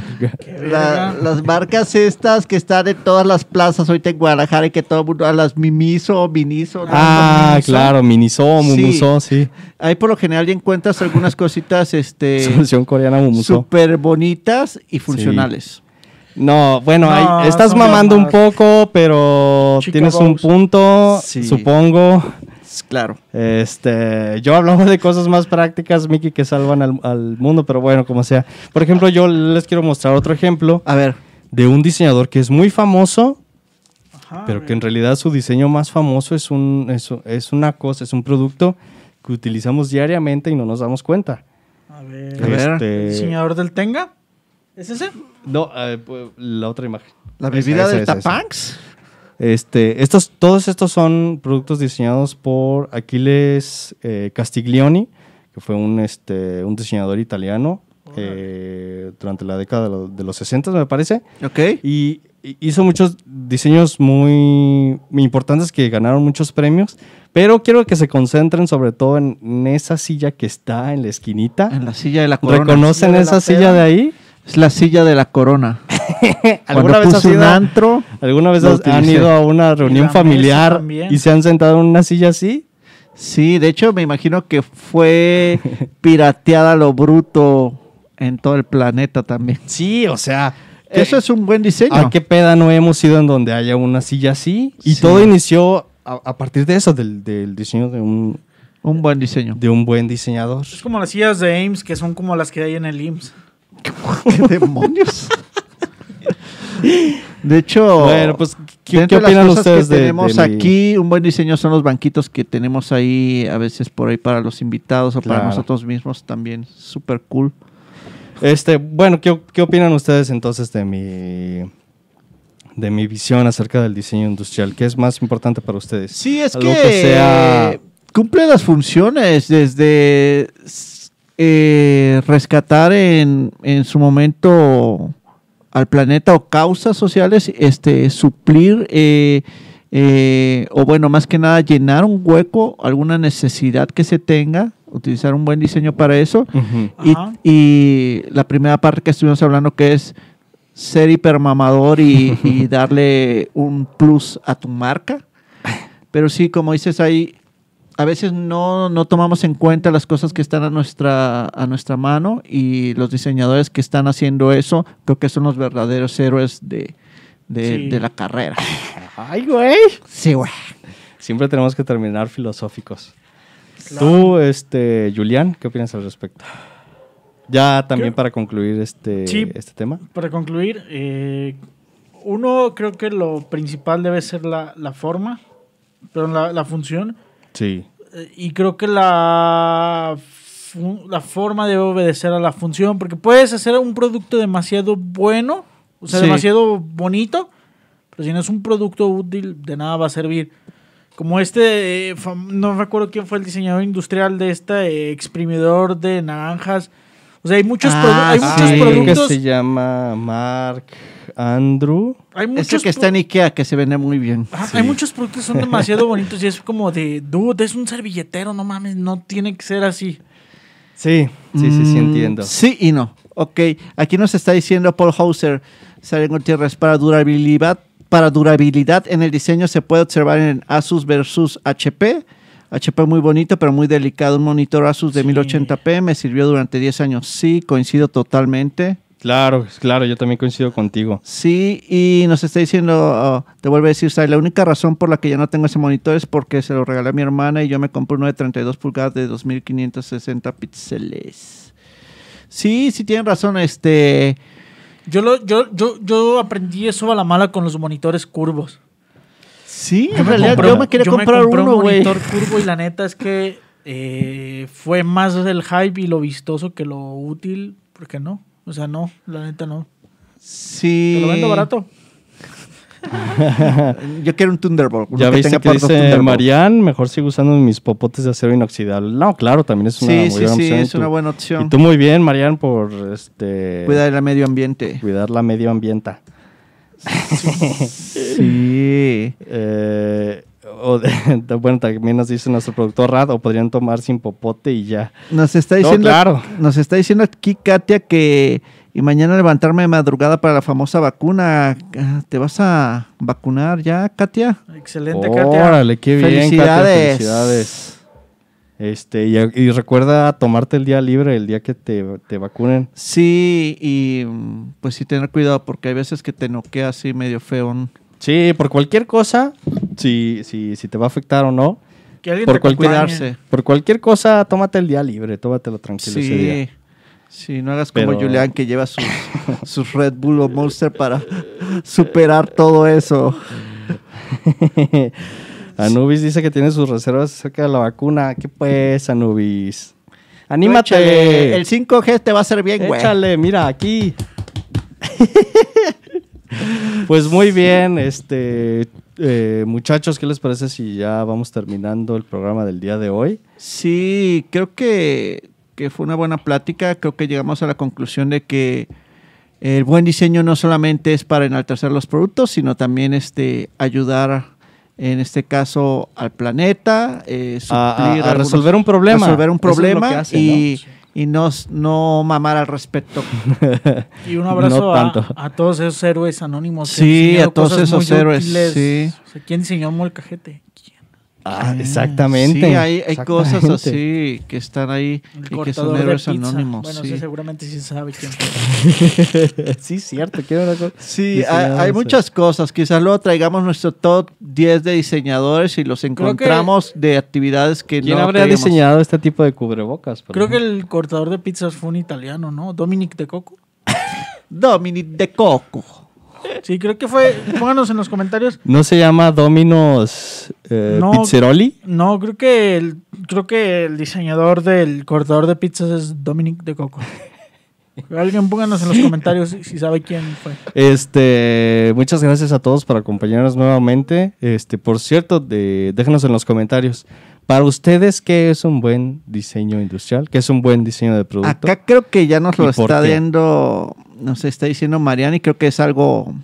La- las marcas estas que están en todas las plazas ahorita en Guadalajara y que todo el mundo, a las Mimiso, Miniso. ¿no? Ah, Miniso. claro, Miniso. Mumuso, sí. Ahí por lo general ya encuentras algunas cositas este [LAUGHS] Solución coreana Mumuso. súper bonitas y funcionales. No, bueno, No, ahí estás mamando un poco, pero Chica tienes un punto, Sí. supongo. Claro. Este, yo hablaba de cosas más prácticas, Miki, que salvan al, al mundo, pero bueno, como sea. Por ejemplo, yo les quiero mostrar otro ejemplo A ver, de un diseñador que es muy famoso, pero que en realidad su diseño más famoso es, un, es, es una cosa, es un producto que utilizamos diariamente y no nos damos cuenta. A ver. A ver. Este, ¿El diseñador del Tenga? ¿Es ese? No, eh, pues, la otra imagen. la bebida esa. Tapanx. Este, estos, todos estos son productos diseñados por Aquiles eh, Castiglioni, que fue un, este, un diseñador italiano eh, durante la década de, lo- de los 60, me parece. Ok. Y y hizo muchos diseños muy, muy importantes que ganaron muchos premios. Pero quiero que se concentren sobre todo en, en esa silla que está en la esquinita. En la silla de la corona. ¿Reconocen Silla de esa la silla de ahí? Es la silla de la corona. [LAUGHS] ¿Alguna vez, has puse un ido, antro, ¿Alguna vez has- han ido a una reunión familiar y se han sentado en una silla así? Sí, de hecho me imagino que fue [LAUGHS] pirateada a lo bruto en todo el planeta también. Sí, o sea, Eso es un buen diseño. ¿a qué peda no hemos ido en donde haya una silla así? Y Sí. todo inició a, a partir de eso, del, del diseño de un, Un buen diseño. de un buen diseñador. Es como las sillas de Ames, que son como las que hay en el IMSS. [LAUGHS] ¿Qué demonios? De hecho, Bueno, pues, ¿qué, qué de las opinan cosas ustedes que de, tenemos de mi- aquí? Un buen diseño son los banquitos que tenemos ahí a veces por ahí para los invitados o para nosotros mismos también. Súper cool. Este, bueno, ¿qué, qué opinan ustedes entonces de mi de mi visión acerca del diseño industrial? ¿Qué es más importante para ustedes? Sí, es que, que sea- cumple las funciones desde eh, rescatar en, en su momento al planeta o causas sociales, este, suplir eh, eh, o bueno, más que nada llenar un hueco, alguna necesidad que se tenga, utilizar un buen diseño para eso. Y, y la primera parte que estuvimos hablando que es ser hipermamador y, [LAUGHS] y darle un plus a tu marca. Pero sí, como dices ahí, a veces no, no tomamos en cuenta las cosas que están a nuestra, a nuestra mano y los diseñadores que están haciendo eso, creo que son los verdaderos héroes de, de, Sí. de la carrera. Ay, güey. Sí, güey. Siempre tenemos que terminar filosóficos. Tú, este, Julián, ¿qué opinas al respecto? Ya también para concluir este, Sí. este tema. Para concluir, eh, uno creo que lo principal debe ser la, la forma, pero la, la función. Sí. Eh, y creo que la, la forma debe obedecer a la función, porque puedes hacer un producto demasiado bueno, o sea, Sí. demasiado bonito, pero si no es un producto útil, de nada va a servir. Como este, eh, no recuerdo quién fue el diseñador industrial de este eh, exprimidor de naranjas. O sea, hay muchos, Ah, produ- hay sí. muchos creo que productos. se llama Mark Andrew. Hay Ese muchos que está en Ikea, que se vende muy bien. Sí. Hay muchos productos que son demasiado bonitos y es como de, dude, es un servilletero, no mames, no tiene que ser así. Sí, sí, sí, sí, Mm, entiendo. Sí y no. Ok, aquí nos está diciendo Paul Hauser, Salen Gutiérrez, para durabilidad, para durabilidad en el diseño se puede observar en Asus versus HP. HP muy bonito, pero muy delicado. Un monitor Asus de Sí. 1080p me sirvió durante 10 años. Sí, coincido totalmente. Claro, claro, yo también coincido contigo. Sí, y nos está diciendo, oh, te vuelve a decir, la única razón por la que ya no tengo ese monitor es porque se lo regalé a mi hermana y yo me compré uno de 32 pulgadas de 2560 píxeles. Sí, sí tienen razón, este... Yo, lo, yo, yo, yo aprendí eso a la mala con los monitores curvos. Sí, Yo en me realidad yo me quería yo comprar compré uno, un güey. monitor curvo y la neta es que eh, fue más el hype y lo vistoso que lo útil, porque no. O sea, no, la neta no. Sí. Te lo vendo barato. [LAUGHS] Yo quiero un Thunderbolt. Ya viste tenga que dice. Marian, mejor sigo usando mis popotes de acero inoxidable. No, claro, también es una Sí, sí, buena sí, opción. es Y una tú- buena Y opción. tú muy bien, Marian, por este Cuidar el medio ambiente. cuidar la medio ambiente. [LAUGHS] Sí. Eh, o de- [LAUGHS] bueno, también nos dice nuestro productor Rad, o podrían tomar sin popote y ya. Nos está No, diciendo, claro. nos está diciendo aquí Katia que y mañana levantarme de madrugada para la famosa vacuna. Ah, ¿Te vas a vacunar ya, Katia? Excelente, Katia. Órale, qué bien, Katia, Felicidades. Este, y, y recuerda tomarte el día libre, el día que te, te vacunen. Sí, y pues sí tener cuidado porque hay veces que te noquea así medio feo. Sí, por cualquier cosa, si, si, si te va a afectar o no, Que alguien por te cualquier, cuidarse. por cualquier cosa, tómate el día libre, tómatelo tranquilo ese día. Sí. Sí, no hagas como Pero- Julián que lleva sus, [LAUGHS] sus Red Bull o Monster para superar todo eso. [LAUGHS] Anubis dice que tiene sus reservas acerca de la vacuna. ¿Qué pues, Anubis? ¡Anímate! Échale, El 5G te va a hacer bien, güey. Échale, mira, aquí. [LAUGHS] pues muy bien, este eh, muchachos, ¿qué les parece si ya vamos terminando el programa del día de hoy? Sí, creo que, que fue una buena plática. Creo que llegamos a la conclusión de que el buen diseño no solamente es para enaltecer los productos, sino también este, ayudar, en este caso, al planeta, eh, A- a- suplir a algunos- resolver un problema. resolver un es problema que hace, y, y no, no mamar al respecto. [LAUGHS] Y un abrazo No a, tanto. a todos esos héroes anónimos. que Sí, a todos cosas esos muy héroes, sí. O sea, ¿Quién diseñó Molcajete? ¿Quién? Ah, exactamente. Sí, hay, hay cosas así que están ahí El y que son héroes anónimos. Bueno, sí. sí, seguramente sí sabe quién. [LAUGHS] sí, cierto. Quiero una cosa. Sí, hay, hay muchas cosas. Quizás luego traigamos nuestro top 10 de diseñadores y los que- encontramos de actividades que ¿Quién no habría creíamos. diseñado este tipo de cubrebocas? Creo que el cortador de pizzas fue un italiano, ¿no? Dominic de Coco. [LAUGHS] Dominic de Coco. Sí, creo que fue. Pónganos en los comentarios. ¿No se llama Dominos eh, No. Pizzeroli? No, creo que el, creo que el diseñador del cortador de pizzas es Dominic de Coco. [LAUGHS] Alguien pónganos en los comentarios si, sabe quién fue. Este, muchas gracias a todos por acompañarnos nuevamente. Este, por cierto, de, déjenos en los comentarios. Para ustedes, ¿qué es un buen diseño industrial? ¿Qué es un buen diseño de producto? Acá creo que ya nos lo ¿Y por está qué? dando, nos está diciendo Mariana y creo que es algo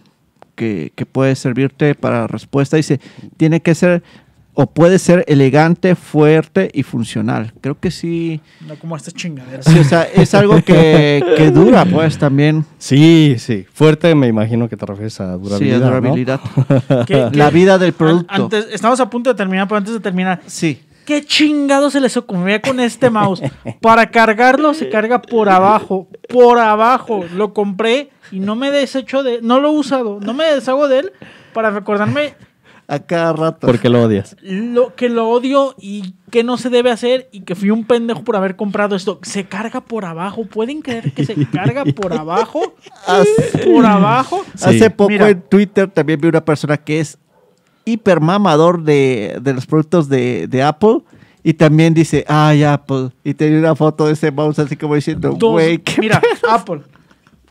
que, que puede servirte para respuesta. Dice, tiene que ser o puede ser elegante, fuerte y funcional. Creo que sí. No como estas chingaderas. Sí, o sea, es algo que, [LAUGHS] que dura, pues también. Sí, sí. Fuerte me imagino que te refieres a durabilidad. sí, a ¿no? durabilidad. [LAUGHS] La vida del an- producto. Antes, estamos a punto de terminar, pero antes de terminar, Sí. ¿Qué chingado se les ocurría con este mouse? Para cargarlo se carga por abajo, por abajo. Lo compré y no me desecho de, no lo he usado, no me deshago de él para recordarme A cada rato. ¿Por qué lo odias? lo que lo odio y que no se debe hacer y que fui un pendejo por haber comprado esto. Se carga por abajo. ¿Pueden creer que se carga por abajo? [LAUGHS] Por abajo. Sí. Hace poco Mira. en Twitter también vi una persona que es hiper mamador de, de los productos de, de Apple y también dice, ay, Apple. Y tenía una foto de ese mouse así como diciendo, güey, ¿qué mira, Apple.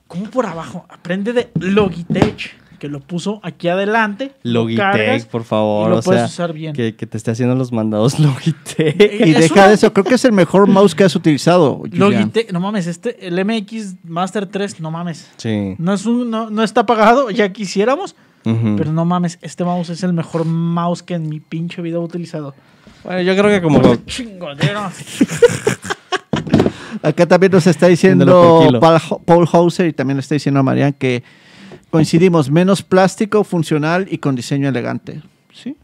¿Cómo por abajo? Aprende de Logitech, que lo puso aquí adelante. cargas Logitech, por favor. y lo o puedes sea, usar bien. Que, que te esté haciendo los mandados [LAUGHS] Logitech. Y Es deja una- de eso, creo que es el mejor mouse que has utilizado. Logitech, no mames, este, el MX Master 3, no mames. Sí. No, es un, no, no está pagado, ya quisiéramos, Pero no mames, este mouse es el mejor mouse que en mi pinche vida he utilizado. Bueno, yo creo que como... [LAUGHS] Chingadera. Acá también nos está diciendo Paul Hauser y también le está diciendo a Marian que coincidimos, menos plástico, funcional y con diseño elegante. ¿Sí?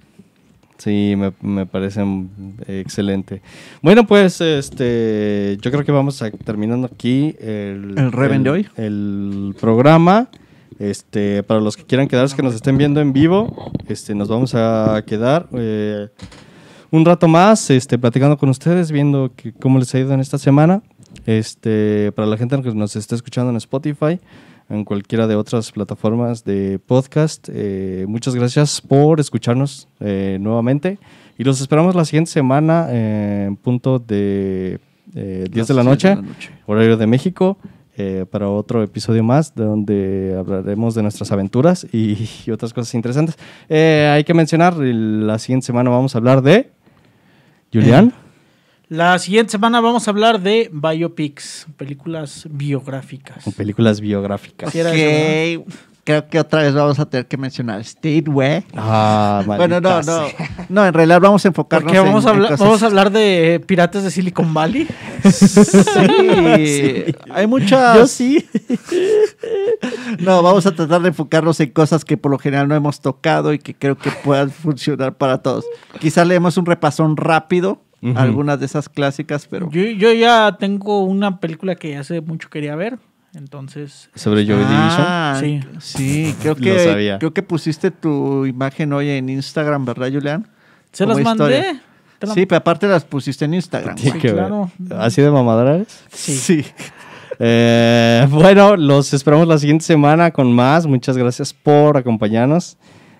Sí, me, me parece mm, excelente. Bueno, pues este, yo creo que vamos a terminando aquí el, ¿El Reven de hoy? El programa. Este, para los que quieran quedarse, que nos estén viendo en vivo, este, nos vamos a quedar eh, un rato más, este, platicando con ustedes, viendo que- cómo les ha ido en esta semana. Este, para la gente que nos está escuchando en Spotify, en cualquiera de otras plataformas de podcast, eh, muchas gracias por escucharnos eh, nuevamente y los esperamos la siguiente semana eh, en punto de eh, 10 de la Las noche, diez de la noche. horario de México. Eh, para otro episodio más, donde hablaremos de nuestras aventuras y, y otras cosas interesantes. Eh, hay que mencionar, la siguiente semana vamos a hablar de... Julián. La siguiente semana vamos a hablar de biopics, películas biográficas. Películas biográficas. Ok, creo que otra vez vamos a tener que mencionar Stateway. Ah, [LAUGHS] Bueno, no, no. No, en realidad vamos a enfocarnos Porque vamos, en- a en hablar, cosas- vamos a hablar de piratas de Silicon Valley. [LAUGHS] Sí, hay muchas. Yo sí. No, vamos a tratar de enfocarnos en cosas que por lo general no hemos tocado y que creo que puedan [LAUGHS] funcionar para todos. Quizá leemos un repasón rápido, Ujú. algunas de esas clásicas, pero. Yo, yo ya tengo una película que hace mucho quería ver. Entonces, Sobre Joy Ah, Sí. sí, creo [LAUGHS] Lo que sabía. creo que pusiste tu imagen hoy en Instagram, ¿verdad, Julián? ¿se Como las mandé? historia. ¿Te la- Sí, pero aparte las pusiste en Instagram. Sí, claro. ¿Así de mamadora eres? Sí. Eh, bueno, los esperamos la siguiente semana con más. Muchas gracias por acompañarnos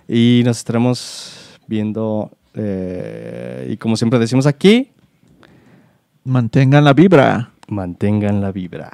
y nos estaremos viendo. eh, y como siempre decimos aquí, Mantengan la vibra. mantengan la vibra.